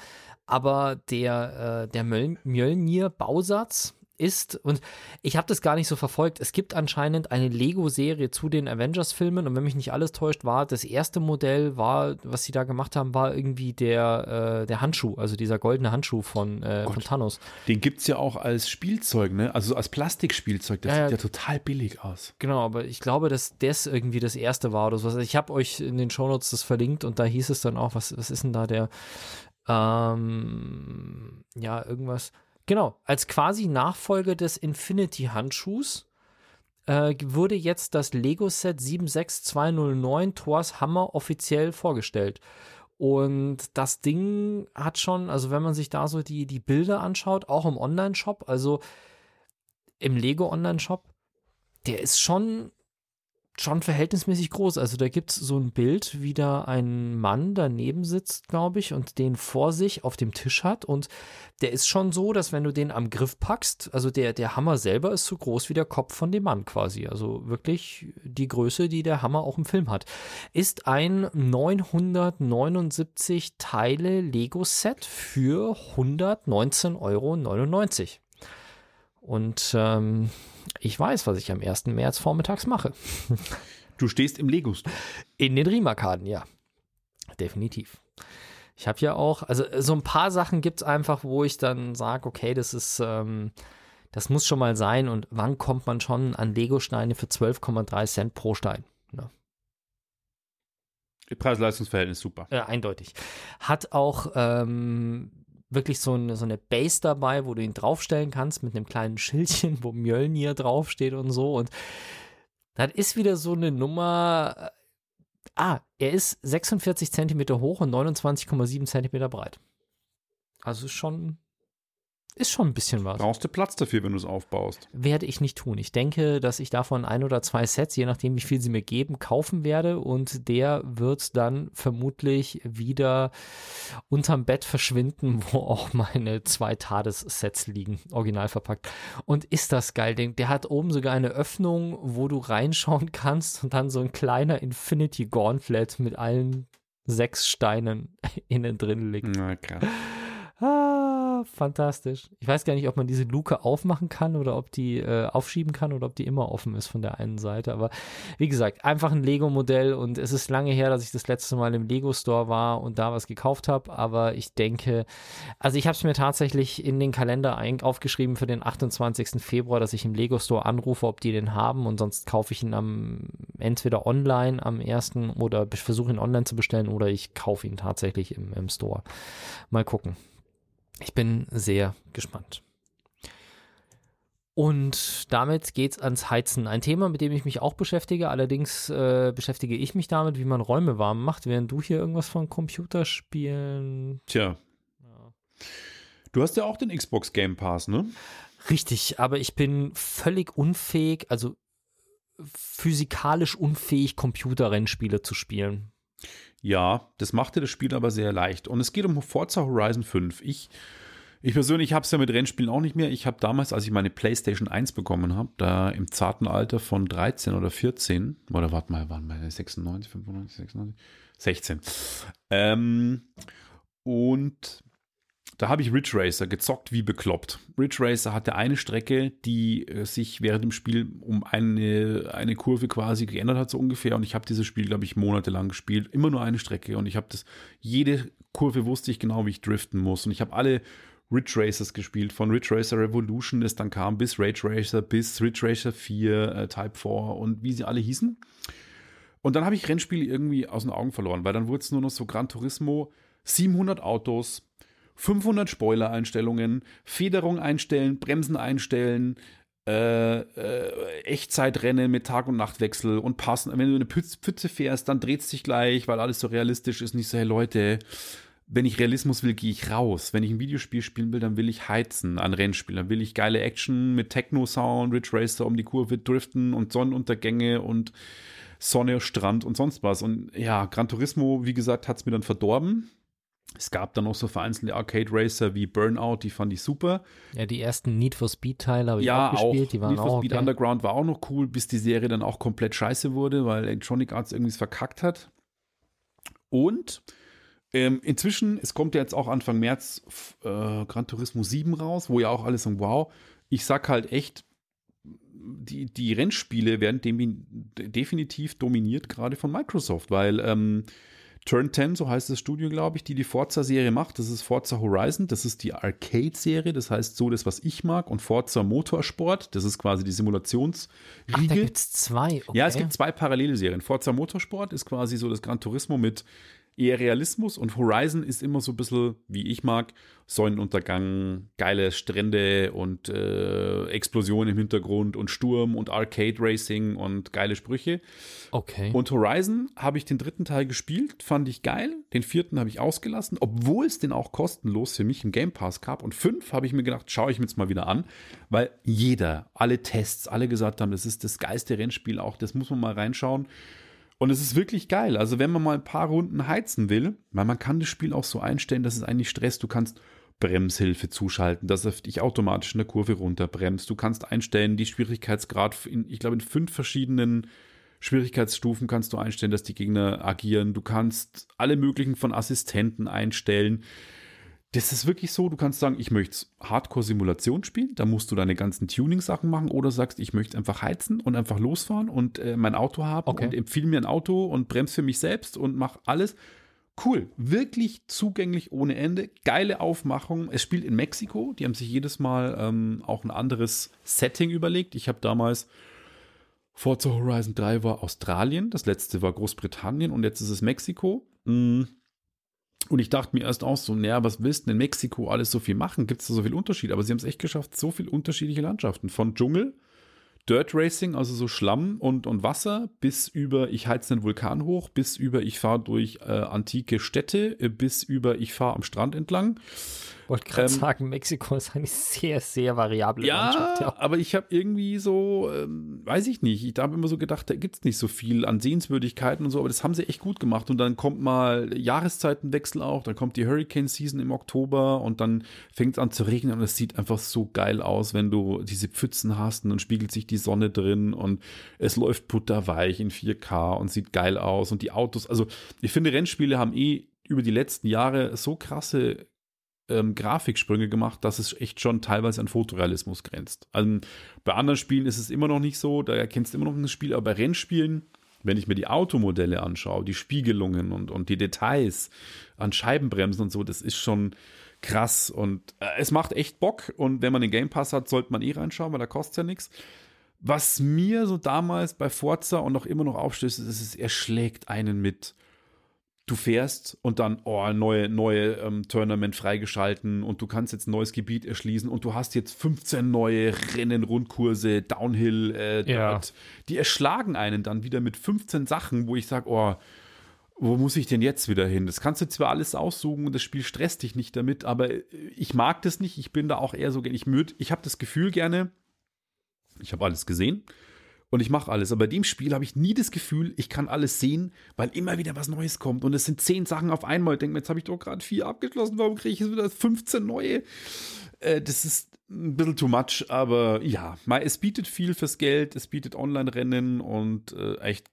aber der, äh, der Mjölnir-Bausatz ist, und ich habe das gar nicht so verfolgt, es gibt anscheinend eine Lego-Serie zu den Avengers-Filmen und wenn mich nicht alles täuscht, war das erste Modell, war, was sie da gemacht haben, war irgendwie der, äh, der Handschuh, also dieser goldene Handschuh von, äh, von Thanos. Den gibt es ja auch als Spielzeug, ne? Also als Plastikspielzeug, das ja, sieht ja total billig aus. Genau, aber ich glaube, dass das irgendwie das erste war oder so. Also ich habe euch in den Shownotes das verlinkt und da hieß es dann auch, was, was ist denn da der, ähm, ja, irgendwas Genau, als quasi Nachfolger des Infinity-Handschuhs äh, wurde jetzt das Lego-Set 76209 Thors Hammer offiziell vorgestellt. Und das Ding hat schon, also wenn man sich da so die, die Bilder anschaut, auch im Online-Shop, also im Lego-Online-Shop, der ist schon schon verhältnismäßig groß. Also da gibt es so ein Bild, wie da ein Mann daneben sitzt, glaube ich, und den vor sich auf dem Tisch hat. Und der ist schon so, dass wenn du den am Griff packst, also der, der Hammer selber ist so groß wie der Kopf von dem Mann quasi. Also wirklich die Größe, die der Hammer auch im Film hat. Ist ein 979 Teile Lego-Set für 119,99 Euro. Und ähm, ich weiß, was ich am 1. März vormittags mache. Du stehst im Lego Store. In den Riemarkaden, ja. Definitiv. Ich habe ja auch, also so ein paar Sachen gibt es einfach, wo ich dann sage, okay, das ist, ähm, das muss schon mal sein und wann kommt man schon an Lego-Steine für 12,3 Cent pro Stein? Ne? Preis-Leistungs-Verhältnis super. Ja, eindeutig. Hat auch ähm, wirklich so eine, so eine Base dabei, wo du ihn draufstellen kannst mit einem kleinen Schildchen, wo Mjölnir draufsteht und so. Und das ist wieder so eine Nummer. Äh, ah, er ist 46 Zentimeter hoch und 29,7 Zentimeter breit. Also schon ist schon ein bisschen was. Brauchst du Platz dafür, wenn du es aufbaust? Werde ich nicht tun. Ich denke, dass ich davon ein oder zwei Sets, je nachdem, wie viel sie mir geben, kaufen werde und der wird dann vermutlich wieder unterm Bett verschwinden, wo auch meine zwei Tades-Sets liegen, original verpackt. Und ist das geil, der hat oben sogar eine Öffnung, wo du reinschauen kannst und dann so ein kleiner Infinity Gauntlet mit allen sechs Steinen innen drin liegt. Na krass. Ah, fantastisch. Ich weiß gar nicht, ob man diese Luke aufmachen kann oder ob die äh, aufschieben kann oder ob die immer offen ist von der einen Seite. Aber wie gesagt, einfach ein Lego-Modell und es ist lange her, dass ich das letzte Mal im Lego-Store war und da was gekauft habe. Aber ich denke, also ich habe es mir tatsächlich in den Kalender aufgeschrieben für den 28. Februar, dass ich im Lego-Store anrufe, ob die den haben und sonst kaufe ich ihn am entweder online am ersten oder versuche ihn online zu bestellen oder ich kaufe ihn tatsächlich im, im Store. Mal gucken. Ich bin sehr gespannt. Und damit geht's ans Heizen. Ein Thema, mit dem ich mich auch beschäftige. Allerdings äh, beschäftige ich mich damit, wie man Räume warm macht, während du hier irgendwas von Computerspielen. Tja. Ja. Du hast ja auch den Xbox Game Pass, ne? Richtig, aber ich bin völlig unfähig, also physikalisch unfähig, Computerrennspiele zu spielen. Ja, das machte das Spiel aber sehr leicht. Und es geht um Forza Horizon 5. Ich, ich persönlich habe es ja mit Rennspielen auch nicht mehr. Ich habe damals, als ich meine PlayStation 1 bekommen habe, da im zarten Alter von 13 oder 14, oder warte mal, waren wir 96, 95, 96, 16. Ähm, und da habe ich Ridge Racer gezockt wie bekloppt. Ridge Racer hatte eine Strecke, die äh, sich während dem Spiel um eine, eine Kurve quasi geändert hat, so ungefähr. Und ich habe dieses Spiel, glaube ich, monatelang gespielt. Immer nur eine Strecke. Und ich habe das, jede Kurve wusste ich genau, wie ich driften muss. Und ich habe alle Ridge Racers gespielt, von Ridge Racer Revolution, das dann kam, bis Rage Racer, bis Ridge Racer 4, äh, Type 4 und wie sie alle hießen. Und dann habe ich Rennspiele irgendwie aus den Augen verloren, weil dann wurde es nur noch so Gran Turismo, 700 Autos, 500 Spoiler-Einstellungen, Federung einstellen, Bremsen einstellen, äh, äh, Echtzeitrennen mit Tag- und Nachtwechsel und passen. Wenn du eine Pfütze fährst, dann dreht es sich gleich, weil alles so realistisch ist. Nicht so, hey Leute, wenn ich Realismus will, gehe ich raus. Wenn ich ein Videospiel spielen will, dann will ich heizen an Rennspielen. Dann will ich geile Action mit Techno-Sound, Ridge Racer um die Kurve driften und Sonnenuntergänge und Sonne, Strand und sonst was. Und ja, Gran Turismo, wie gesagt, hat es mir dann verdorben. Es gab dann auch so vereinzelte Arcade Racer wie Burnout, die fand ich super. Ja, die ersten Need for Speed Teile habe ich ja, auch gespielt, auch. die waren Need for auch Speed okay. Underground war auch noch cool, bis die Serie dann auch komplett scheiße wurde, weil Electronic Arts irgendwie verkackt hat. Und ähm, inzwischen, es kommt ja jetzt auch Anfang März äh, Gran Turismo 7 raus, wo ja auch alles so, wow, ich sag halt echt, die, die Rennspiele werden dem, definitiv dominiert, gerade von Microsoft, weil ähm, Turn 10, so heißt das Studio, glaube ich, die die Forza-Serie macht. Das ist Forza Horizon, das ist die Arcade-Serie, das heißt so das, was ich mag. Und Forza Motorsport, das ist quasi die Simulationsriege. Da gibt es zwei, okay. Ja, es gibt zwei parallele Serien. Forza Motorsport ist quasi so das Gran Turismo mit eher Realismus und Horizon ist immer so ein bisschen, wie ich mag, Sonnenuntergang, geile Strände und äh, Explosionen im Hintergrund und Sturm und Arcade Racing und geile Sprüche. Okay. Und Horizon habe ich den dritten Teil gespielt, fand ich geil. Den vierten habe ich ausgelassen, obwohl es den auch kostenlos für mich im Game Pass gab. Und fünf habe ich mir gedacht, schaue ich mir jetzt mal wieder an, weil jeder, alle Tests, alle gesagt haben, das ist das geilste Rennspiel auch, das muss man mal reinschauen. Und es ist wirklich geil. Also, wenn man mal ein paar Runden heizen will, weil man kann das Spiel auch so einstellen, dass es eigentlich stresst. Du kannst Bremshilfe zuschalten, dass er dich automatisch in der Kurve runterbremst. Du kannst einstellen, die Schwierigkeitsgrad, in, ich glaube, in fünf verschiedenen Schwierigkeitsstufen kannst du einstellen, dass die Gegner agieren. Du kannst alle möglichen von Assistenten einstellen das ist wirklich so, du kannst sagen, ich möchte Hardcore-Simulation spielen, da musst du deine ganzen Tuning-Sachen machen oder sagst, ich möchte einfach heizen und einfach losfahren und äh, mein Auto haben okay. und empfehle mir ein Auto und bremse für mich selbst und mach alles. Cool, wirklich zugänglich ohne Ende, geile Aufmachung. Es spielt in Mexiko, die haben sich jedes Mal ähm, auch ein anderes Setting überlegt. Ich habe damals Forza Horizon 3 war Australien, das letzte war Großbritannien und jetzt ist es Mexiko. Mhm und ich dachte mir erst auch so, naja, was willst du in Mexiko alles so viel machen? Gibt es da so viel Unterschied? Aber sie haben es echt geschafft, so viele unterschiedliche Landschaften. Von Dschungel, Dirt Racing, also so Schlamm und, und Wasser, bis über ich heiz den Vulkan hoch, bis über ich fahre durch äh, antike Städte, äh, bis über ich fahre am Strand entlang. Wollte gerade ähm, sagen, Mexiko ist eine sehr, sehr variable ja, Landschaft. Ja, aber ich habe irgendwie so, ähm, weiß ich nicht, ich habe immer so gedacht, da gibt es nicht so viel an Sehenswürdigkeiten und so, aber das haben sie echt gut gemacht. Und dann kommt mal Jahreszeitenwechsel auch, dann kommt die Hurricane Season im Oktober und dann fängt es an zu regnen und es sieht einfach so geil aus, wenn du diese Pfützen hast und dann spiegelt sich die Sonne drin und es läuft butterweich in 4K und sieht geil aus und die Autos, also ich finde Rennspiele haben eh über die letzten Jahre so krasse ähm, Grafiksprünge gemacht, dass es echt schon teilweise an Fotorealismus grenzt. Also bei anderen Spielen ist es immer noch nicht so, da erkennst du immer noch ein Spiel, aber bei Rennspielen, wenn ich mir die Automodelle anschaue, die Spiegelungen und, und die Details an Scheibenbremsen und so, das ist schon krass und äh, es macht echt Bock und wenn man den Game Pass hat, sollte man eh reinschauen, weil da kostet ja nichts. Was mir so damals bei Forza und auch immer noch aufstößt, ist, es erschlägt einen mit du fährst und dann, oh, neue, neue ähm, Tournament freigeschalten und du kannst jetzt ein neues Gebiet erschließen und du hast jetzt 15 neue Rennen, Rundkurse, Downhill, äh, ja. die erschlagen einen dann wieder mit 15 Sachen, wo ich sage, oh, wo muss ich denn jetzt wieder hin? Das kannst du zwar alles aussuchen und das Spiel stresst dich nicht damit, aber ich mag das nicht. Ich bin da auch eher so, ich, ich habe das Gefühl gerne, ich habe alles gesehen und ich mache alles. Aber bei dem Spiel habe ich nie das Gefühl, ich kann alles sehen, weil immer wieder was Neues kommt. Und es sind zehn Sachen auf einmal. Ich denke mir, jetzt habe ich doch gerade vier abgeschlossen. Warum kriege ich jetzt wieder 15 neue? Äh, das ist ein bisschen too much, aber ja, es bietet viel fürs Geld. Es bietet Online-Rennen und äh, echt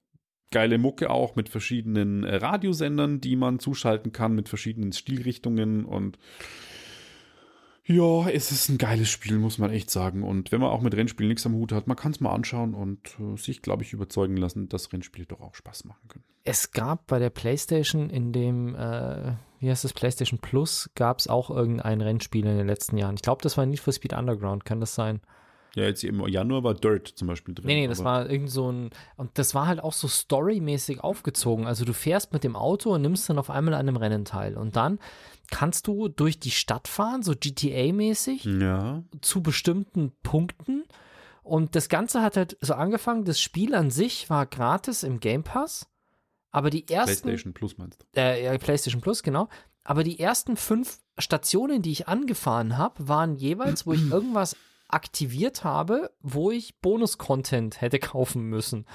geile Mucke auch mit verschiedenen äh, Radiosendern, die man zuschalten kann, mit verschiedenen Stilrichtungen und ja, es ist ein geiles Spiel, muss man echt sagen. Und wenn man auch mit Rennspielen nichts am Hut hat, man kann es mal anschauen und äh, sich, glaube ich, überzeugen lassen, dass Rennspiele doch auch Spaß machen können. Es gab bei der PlayStation in dem, äh, wie heißt das, PlayStation Plus, gab es auch irgendein Rennspiel in den letzten Jahren. Ich glaube, das war Need for Speed Underground, kann das sein? Ja, jetzt im Januar war Dirt zum Beispiel drin. Nee, nee, das war irgend so ein, und das war halt auch so storymäßig aufgezogen. Also du fährst mit dem Auto und nimmst dann auf einmal an einem Rennen teil. Und dann kannst du durch die Stadt fahren, so GTA-mäßig, ja. zu bestimmten Punkten. Und das Ganze hat halt so angefangen, das Spiel an sich war gratis im Game Pass. Aber die ersten. PlayStation Plus meinst du? Äh, ja, PlayStation Plus, genau. Aber die ersten fünf Stationen, die ich angefahren habe, waren jeweils, wo ich irgendwas aktiviert habe, wo ich Bonus-Content hätte kaufen müssen.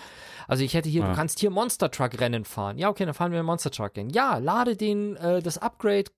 Also ich hätte hier, ah. du kannst hier Monster Truck Rennen fahren. Ja, okay, dann fahren wir Monster Truck Rennen. Ja, lade den, äh, das Upgrade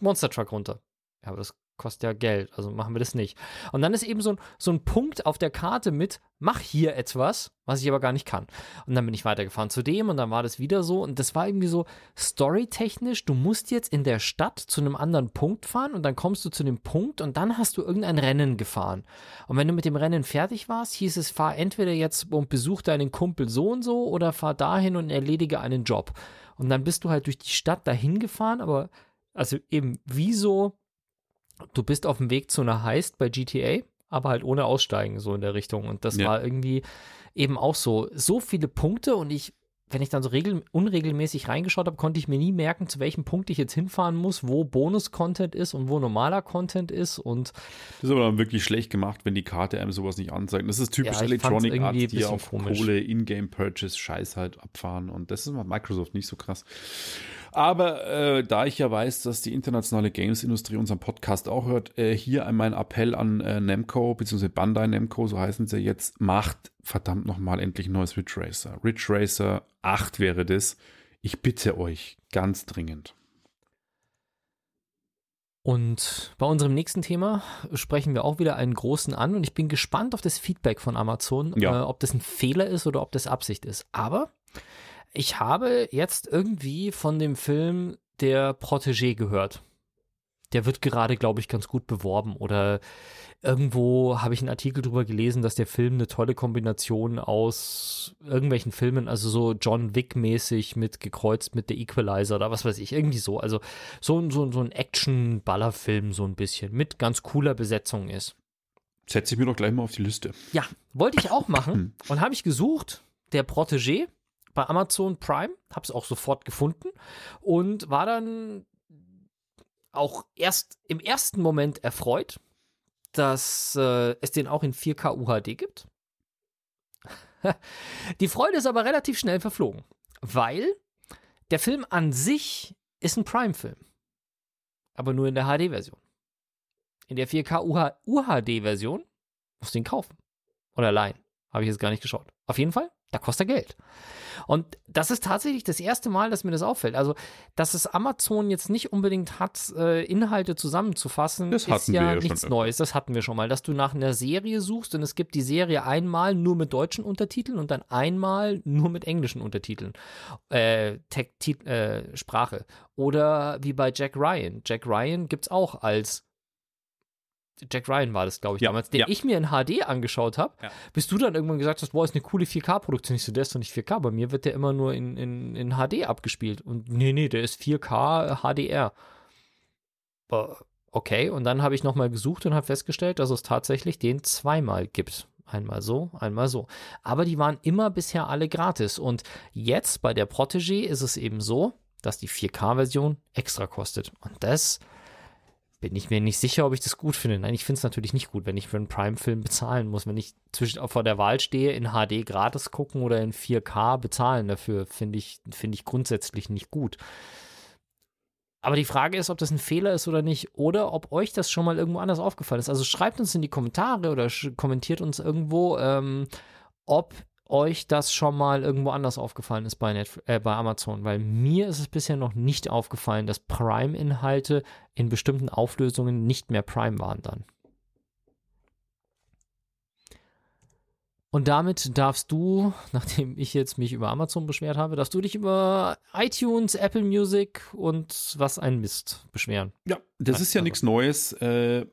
Monster Truck runter. Ja, aber das kostet ja Geld, also machen wir das nicht. Und dann ist eben so ein, so ein Punkt auf der Karte mit, mach hier etwas, was ich aber gar nicht kann. Und dann bin ich weitergefahren zu dem und dann war das wieder so und das war irgendwie so storytechnisch, du musst jetzt in der Stadt zu einem anderen Punkt fahren und dann kommst du zu dem Punkt und dann hast du irgendein Rennen gefahren. Und wenn du mit dem Rennen fertig warst, hieß es, fahr entweder jetzt und besuch deinen Kumpel so und so oder fahr dahin und erledige einen Job. Und dann bist du halt durch die Stadt dahin gefahren, aber also eben wie so du bist auf dem Weg zu einer Heist bei GTA, aber halt ohne Aussteigen, so in der Richtung. Und das ja. war irgendwie eben auch so, so viele Punkte und ich wenn ich dann so regel, unregelmäßig reingeschaut habe, konnte ich mir nie merken, zu welchem Punkt ich jetzt hinfahren muss, wo Bonus-Content ist und wo normaler Content ist. Und das ist aber dann wirklich schlecht gemacht, wenn die Karte einem sowas nicht anzeigt. Das ist typisch ja, Electronic Arts, die auf komisch. Kohle, In-Game-Purchase, Scheiß halt abfahren. Und das ist bei Microsoft nicht so krass. Aber äh, da ich ja weiß, dass die internationale Games-Industrie unseren Podcast auch hört, äh, hier mein Appell an äh, Namco, beziehungsweise Bandai Namco, so heißen sie jetzt, macht verdammt nochmal endlich ein neues Ridge Racer. Ridge Racer 8 wäre das. Ich bitte euch ganz dringend. Und bei unserem nächsten Thema sprechen wir auch wieder einen großen an und ich bin gespannt auf das Feedback von Amazon, ja. äh, ob das ein Fehler ist oder ob das Absicht ist. Aber ich habe jetzt irgendwie von dem Film Der Protégé gehört. Der wird gerade, glaube ich, ganz gut beworben. Oder irgendwo habe ich einen Artikel drüber gelesen, dass der Film eine tolle Kombination aus irgendwelchen Filmen, also so John Wick-mäßig mit gekreuzt mit der Equalizer oder was weiß ich, irgendwie so. Also so, so, so ein Action-Ballerfilm so ein bisschen mit ganz cooler Besetzung ist. Setze ich mir doch gleich mal auf die Liste. Ja, wollte ich auch machen und habe ich gesucht, der Protégé bei Amazon Prime, habe es auch sofort gefunden und war dann auch erst im ersten Moment erfreut, dass äh, es den auch in 4K UHD gibt. Die Freude ist aber relativ schnell verflogen, weil der Film an sich ist ein Prime-Film, aber nur in der HD-Version. In der 4K UHD-Version musst du ihn kaufen oder leihen. Habe ich jetzt gar nicht geschaut. Auf jeden Fall, da kostet er Geld. Und das ist tatsächlich das erste Mal, dass mir das auffällt. Also, dass es Amazon jetzt nicht unbedingt hat, äh, Inhalte zusammenzufassen, das ist ja, ja nichts Neues. Das hatten wir schon mal. Dass du nach einer Serie suchst und es gibt die Serie einmal nur mit deutschen Untertiteln und dann einmal nur mit englischen Untertiteln. Äh, äh, Sprache. Oder wie bei Jack Ryan. Jack Ryan gibt es auch als Jack Ryan war das, glaube ich, ja, damals, den ja. ich mir in HD angeschaut habe, ja. bis du dann irgendwann gesagt hast, boah, ist eine coole 4K-Produktion. Ich so, der ist doch nicht 4K. Bei mir wird der immer nur in, in, in HD abgespielt. Und nee, nee, der ist 4K HDR. Okay, und dann habe ich nochmal gesucht und habe festgestellt, dass es tatsächlich den zweimal gibt. Einmal so, einmal so. Aber die waren immer bisher alle gratis. Und jetzt bei der Protégé ist es eben so, dass die 4K-Version extra kostet. Und das bin ich mir nicht sicher, ob ich das gut finde. Nein, ich finde es natürlich nicht gut, wenn ich für einen Prime-Film bezahlen muss. Wenn ich zwischen, vor der Wahl stehe, in HD gratis gucken oder in 4K bezahlen dafür, finde ich, finde ich grundsätzlich nicht gut. Aber die Frage ist, ob das ein Fehler ist oder nicht, oder ob euch das schon mal irgendwo anders aufgefallen ist. Also schreibt uns in die Kommentare oder kommentiert uns irgendwo, ähm, ob euch das schon mal irgendwo anders aufgefallen ist bei, Netf äh, bei Amazon, weil mir ist es bisher noch nicht aufgefallen, dass Prime-Inhalte in bestimmten Auflösungen nicht mehr Prime waren dann. Und damit darfst du, nachdem ich jetzt mich über Amazon beschwert habe, darfst du dich über iTunes, Apple Music und was ein Mist beschweren. Ja, das ist ja nichts Neues. Äh,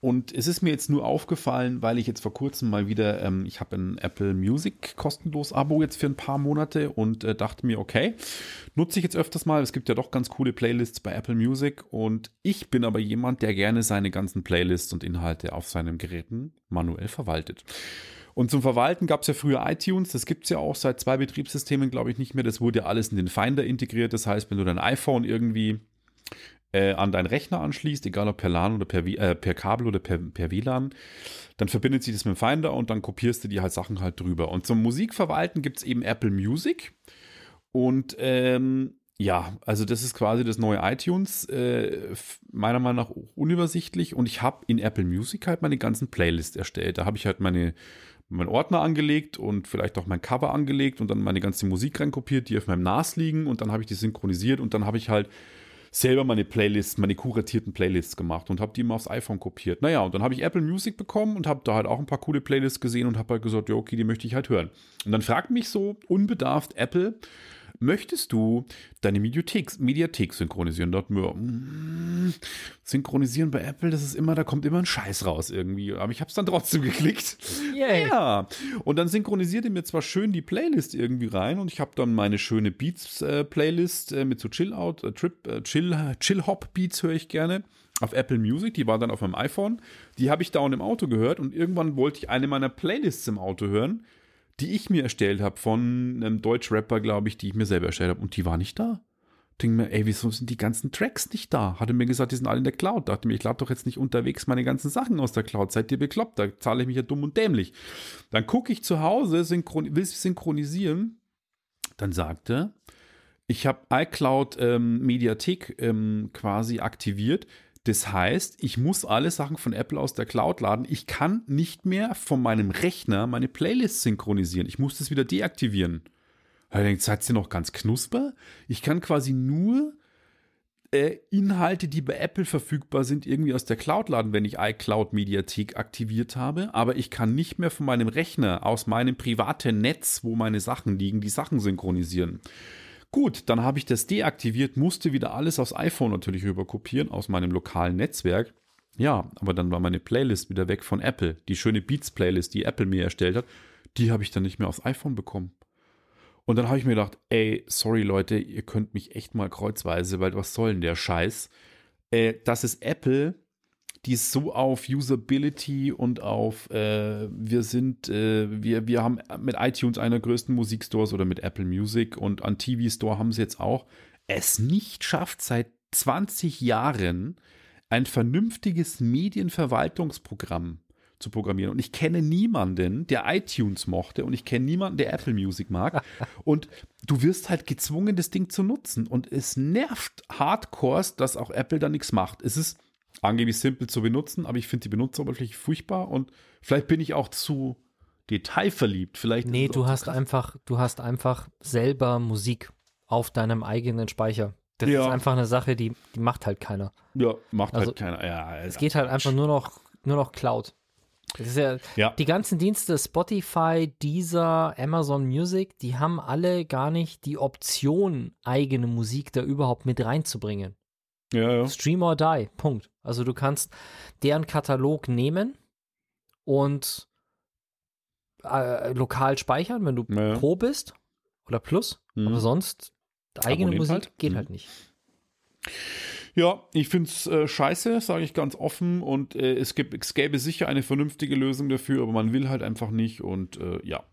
und es ist mir jetzt nur aufgefallen, weil ich jetzt vor kurzem mal wieder, ähm, ich habe ein Apple Music kostenlos Abo jetzt für ein paar Monate und äh, dachte mir, okay, nutze ich jetzt öfters mal. Es gibt ja doch ganz coole Playlists bei Apple Music und ich bin aber jemand, der gerne seine ganzen Playlists und Inhalte auf seinen Geräten manuell verwaltet. Und zum Verwalten gab es ja früher iTunes, das gibt es ja auch seit zwei Betriebssystemen, glaube ich, nicht mehr. Das wurde ja alles in den Finder integriert. Das heißt, wenn du dein iPhone irgendwie äh, an deinen Rechner anschließt, egal ob per LAN oder per, äh, per Kabel oder per, per WLAN, dann verbindet sich das mit dem Finder und dann kopierst du die halt Sachen halt drüber. Und zum Musikverwalten gibt es eben Apple Music. Und ähm, ja, also das ist quasi das neue iTunes, äh, meiner Meinung nach unübersichtlich. Und ich habe in Apple Music halt meine ganzen Playlists erstellt. Da habe ich halt meine meinen Ordner angelegt und vielleicht auch mein Cover angelegt und dann meine ganze Musik reinkopiert, die auf meinem NAS liegen und dann habe ich die synchronisiert und dann habe ich halt selber meine Playlists, meine kuratierten Playlists gemacht und habe die immer aufs iPhone kopiert. Naja, und dann habe ich Apple Music bekommen und habe da halt auch ein paar coole Playlists gesehen und habe halt gesagt, ja, okay, die möchte ich halt hören. Und dann fragt mich so unbedarft Apple, möchtest du deine Mediathek, Mediathek synchronisieren? Dort mm, synchronisieren bei Apple, das ist immer, da kommt immer ein Scheiß raus irgendwie. Aber ich habe es dann trotzdem geklickt. Yay. Ja. Und dann synchronisiert er mir zwar schön die Playlist irgendwie rein und ich habe dann meine schöne Beats-Playlist äh, äh, mit so Chill-Out, äh, Trip, äh, Chill, Chill-Hop-Beats höre ich gerne auf Apple Music, die war dann auf meinem iPhone. Die habe ich dauernd im Auto gehört und irgendwann wollte ich eine meiner Playlists im Auto hören die ich mir erstellt habe von einem Deutsch-Rapper, glaube ich, die ich mir selber erstellt habe. Und die war nicht da. Denke mir, ey, wieso sind die ganzen Tracks nicht da? Hatte mir gesagt, die sind alle in der Cloud. Dachte mir, ich lade doch jetzt nicht unterwegs meine ganzen Sachen aus der Cloud. Seid ihr bekloppt? Da zahle ich mich ja dumm und dämlich. Dann gucke ich zu Hause, synchron will synchronisieren. Dann sagte, ich habe iCloud ähm, Mediathek ähm, quasi aktiviert. Das heißt, ich muss alle Sachen von Apple aus der Cloud laden. Ich kann nicht mehr von meinem Rechner meine Playlist synchronisieren. Ich muss das wieder deaktivieren. Da seid ihr noch ganz knusper? Ich kann quasi nur äh, Inhalte, die bei Apple verfügbar sind, irgendwie aus der Cloud laden, wenn ich iCloud Mediathek aktiviert habe. Aber ich kann nicht mehr von meinem Rechner aus meinem privaten Netz, wo meine Sachen liegen, die Sachen synchronisieren. Gut, dann habe ich das deaktiviert, musste wieder alles aufs iPhone natürlich rüber kopieren, aus meinem lokalen Netzwerk. Ja, aber dann war meine Playlist wieder weg von Apple. Die schöne Beats-Playlist, die Apple mir erstellt hat, die habe ich dann nicht mehr aufs iPhone bekommen. Und dann habe ich mir gedacht, ey, sorry Leute, ihr könnt mich echt mal kreuzweise, weil was soll denn der Scheiß? Äh, das ist Apple die ist so auf Usability und auf äh, wir sind, äh, wir, wir haben mit iTunes einer der größten Musikstores oder mit Apple Music und an TV Store haben sie jetzt auch, es nicht schafft, seit 20 Jahren ein vernünftiges Medienverwaltungsprogramm zu programmieren. Und ich kenne niemanden, der iTunes mochte und ich kenne niemanden, der Apple Music mag. und du wirst halt gezwungen, das Ding zu nutzen. Und es nervt hardcore, dass auch Apple da nichts macht. Es ist angeblich simpel zu benutzen, aber ich finde die Benutzeroberfläche furchtbar und vielleicht bin ich auch zu detailverliebt. Vielleicht nee, du hast einfach, du hast einfach selber Musik auf deinem eigenen Speicher. Das ja. ist einfach eine Sache, die, die macht halt keiner. Ja, macht halt also, halt keiner. Ja, es geht halt einfach nur noch, nur noch Cloud. Das ist ja, ja, die ganzen Dienste, Spotify, Deezer, Amazon Music, die haben alle gar nicht die Option, eigene Musik da überhaupt mit reinzubringen. Ja, ja. Stream or die, Punkt. Also du kannst deren Katalog nehmen und äh, lokal speichern, wenn du ja. Pro bist oder Plus, mhm. aber sonst eigene Musik halt. geht mhm. halt nicht. Ja, ich finde es äh, scheiße, sage ich ganz offen. Und äh, es, gibt, es gäbe sicher eine vernünftige Lösung dafür, aber man will halt einfach nicht. Und äh, ja,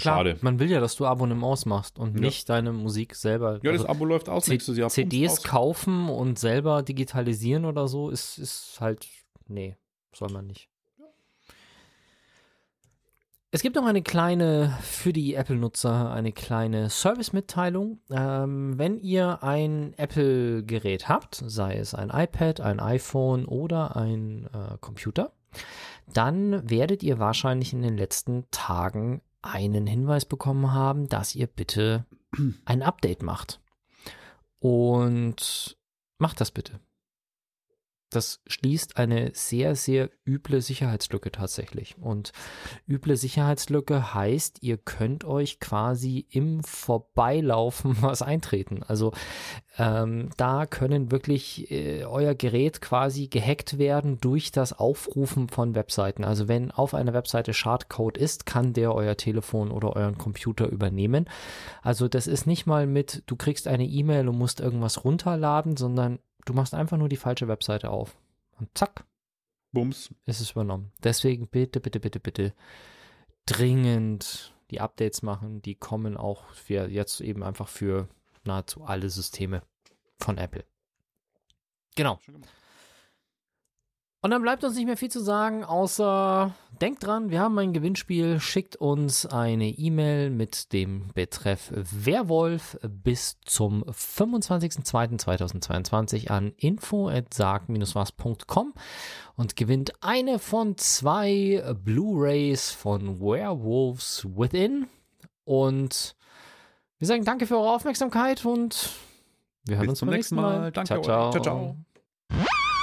Klar, Schade. man will ja, dass du Abonnements machst und ja. nicht deine Musik selber. Ja, das also Abo läuft aus nächstes Jahr. CDs kaufen und selber digitalisieren oder so ist, ist halt, nee, soll man nicht. Es gibt noch eine kleine, für die Apple-Nutzer, eine kleine Service-Mitteilung. Ähm, wenn ihr ein Apple-Gerät habt, sei es ein iPad, ein iPhone oder ein äh, Computer, dann werdet ihr wahrscheinlich in den letzten Tagen einen Hinweis bekommen haben, dass ihr bitte ein Update macht. Und macht das bitte. Das schließt eine sehr, sehr üble Sicherheitslücke tatsächlich. Und üble Sicherheitslücke heißt, ihr könnt euch quasi im Vorbeilaufen was eintreten. Also ähm, da können wirklich äh, euer Gerät quasi gehackt werden durch das Aufrufen von Webseiten. Also wenn auf einer Webseite Schadcode ist, kann der euer Telefon oder euren Computer übernehmen. Also das ist nicht mal mit, du kriegst eine E-Mail und musst irgendwas runterladen, sondern Du machst einfach nur die falsche Webseite auf. Und zack. Bums. Ist es übernommen. Deswegen bitte, bitte, bitte, bitte dringend die Updates machen. Die kommen auch für jetzt eben einfach für nahezu alle Systeme von Apple. Genau. Und dann bleibt uns nicht mehr viel zu sagen, außer denkt dran, wir haben ein Gewinnspiel. Schickt uns eine E-Mail mit dem Betreff Werwolf bis zum 25.02.2022 an info@sag-was.com und gewinnt eine von zwei Blu-rays von Werewolves Within. Und wir sagen danke für eure Aufmerksamkeit und Wir hören Bis uns zum beim nächsten Mal. Mal. Danke ciao, ciao. Ciao, ciao.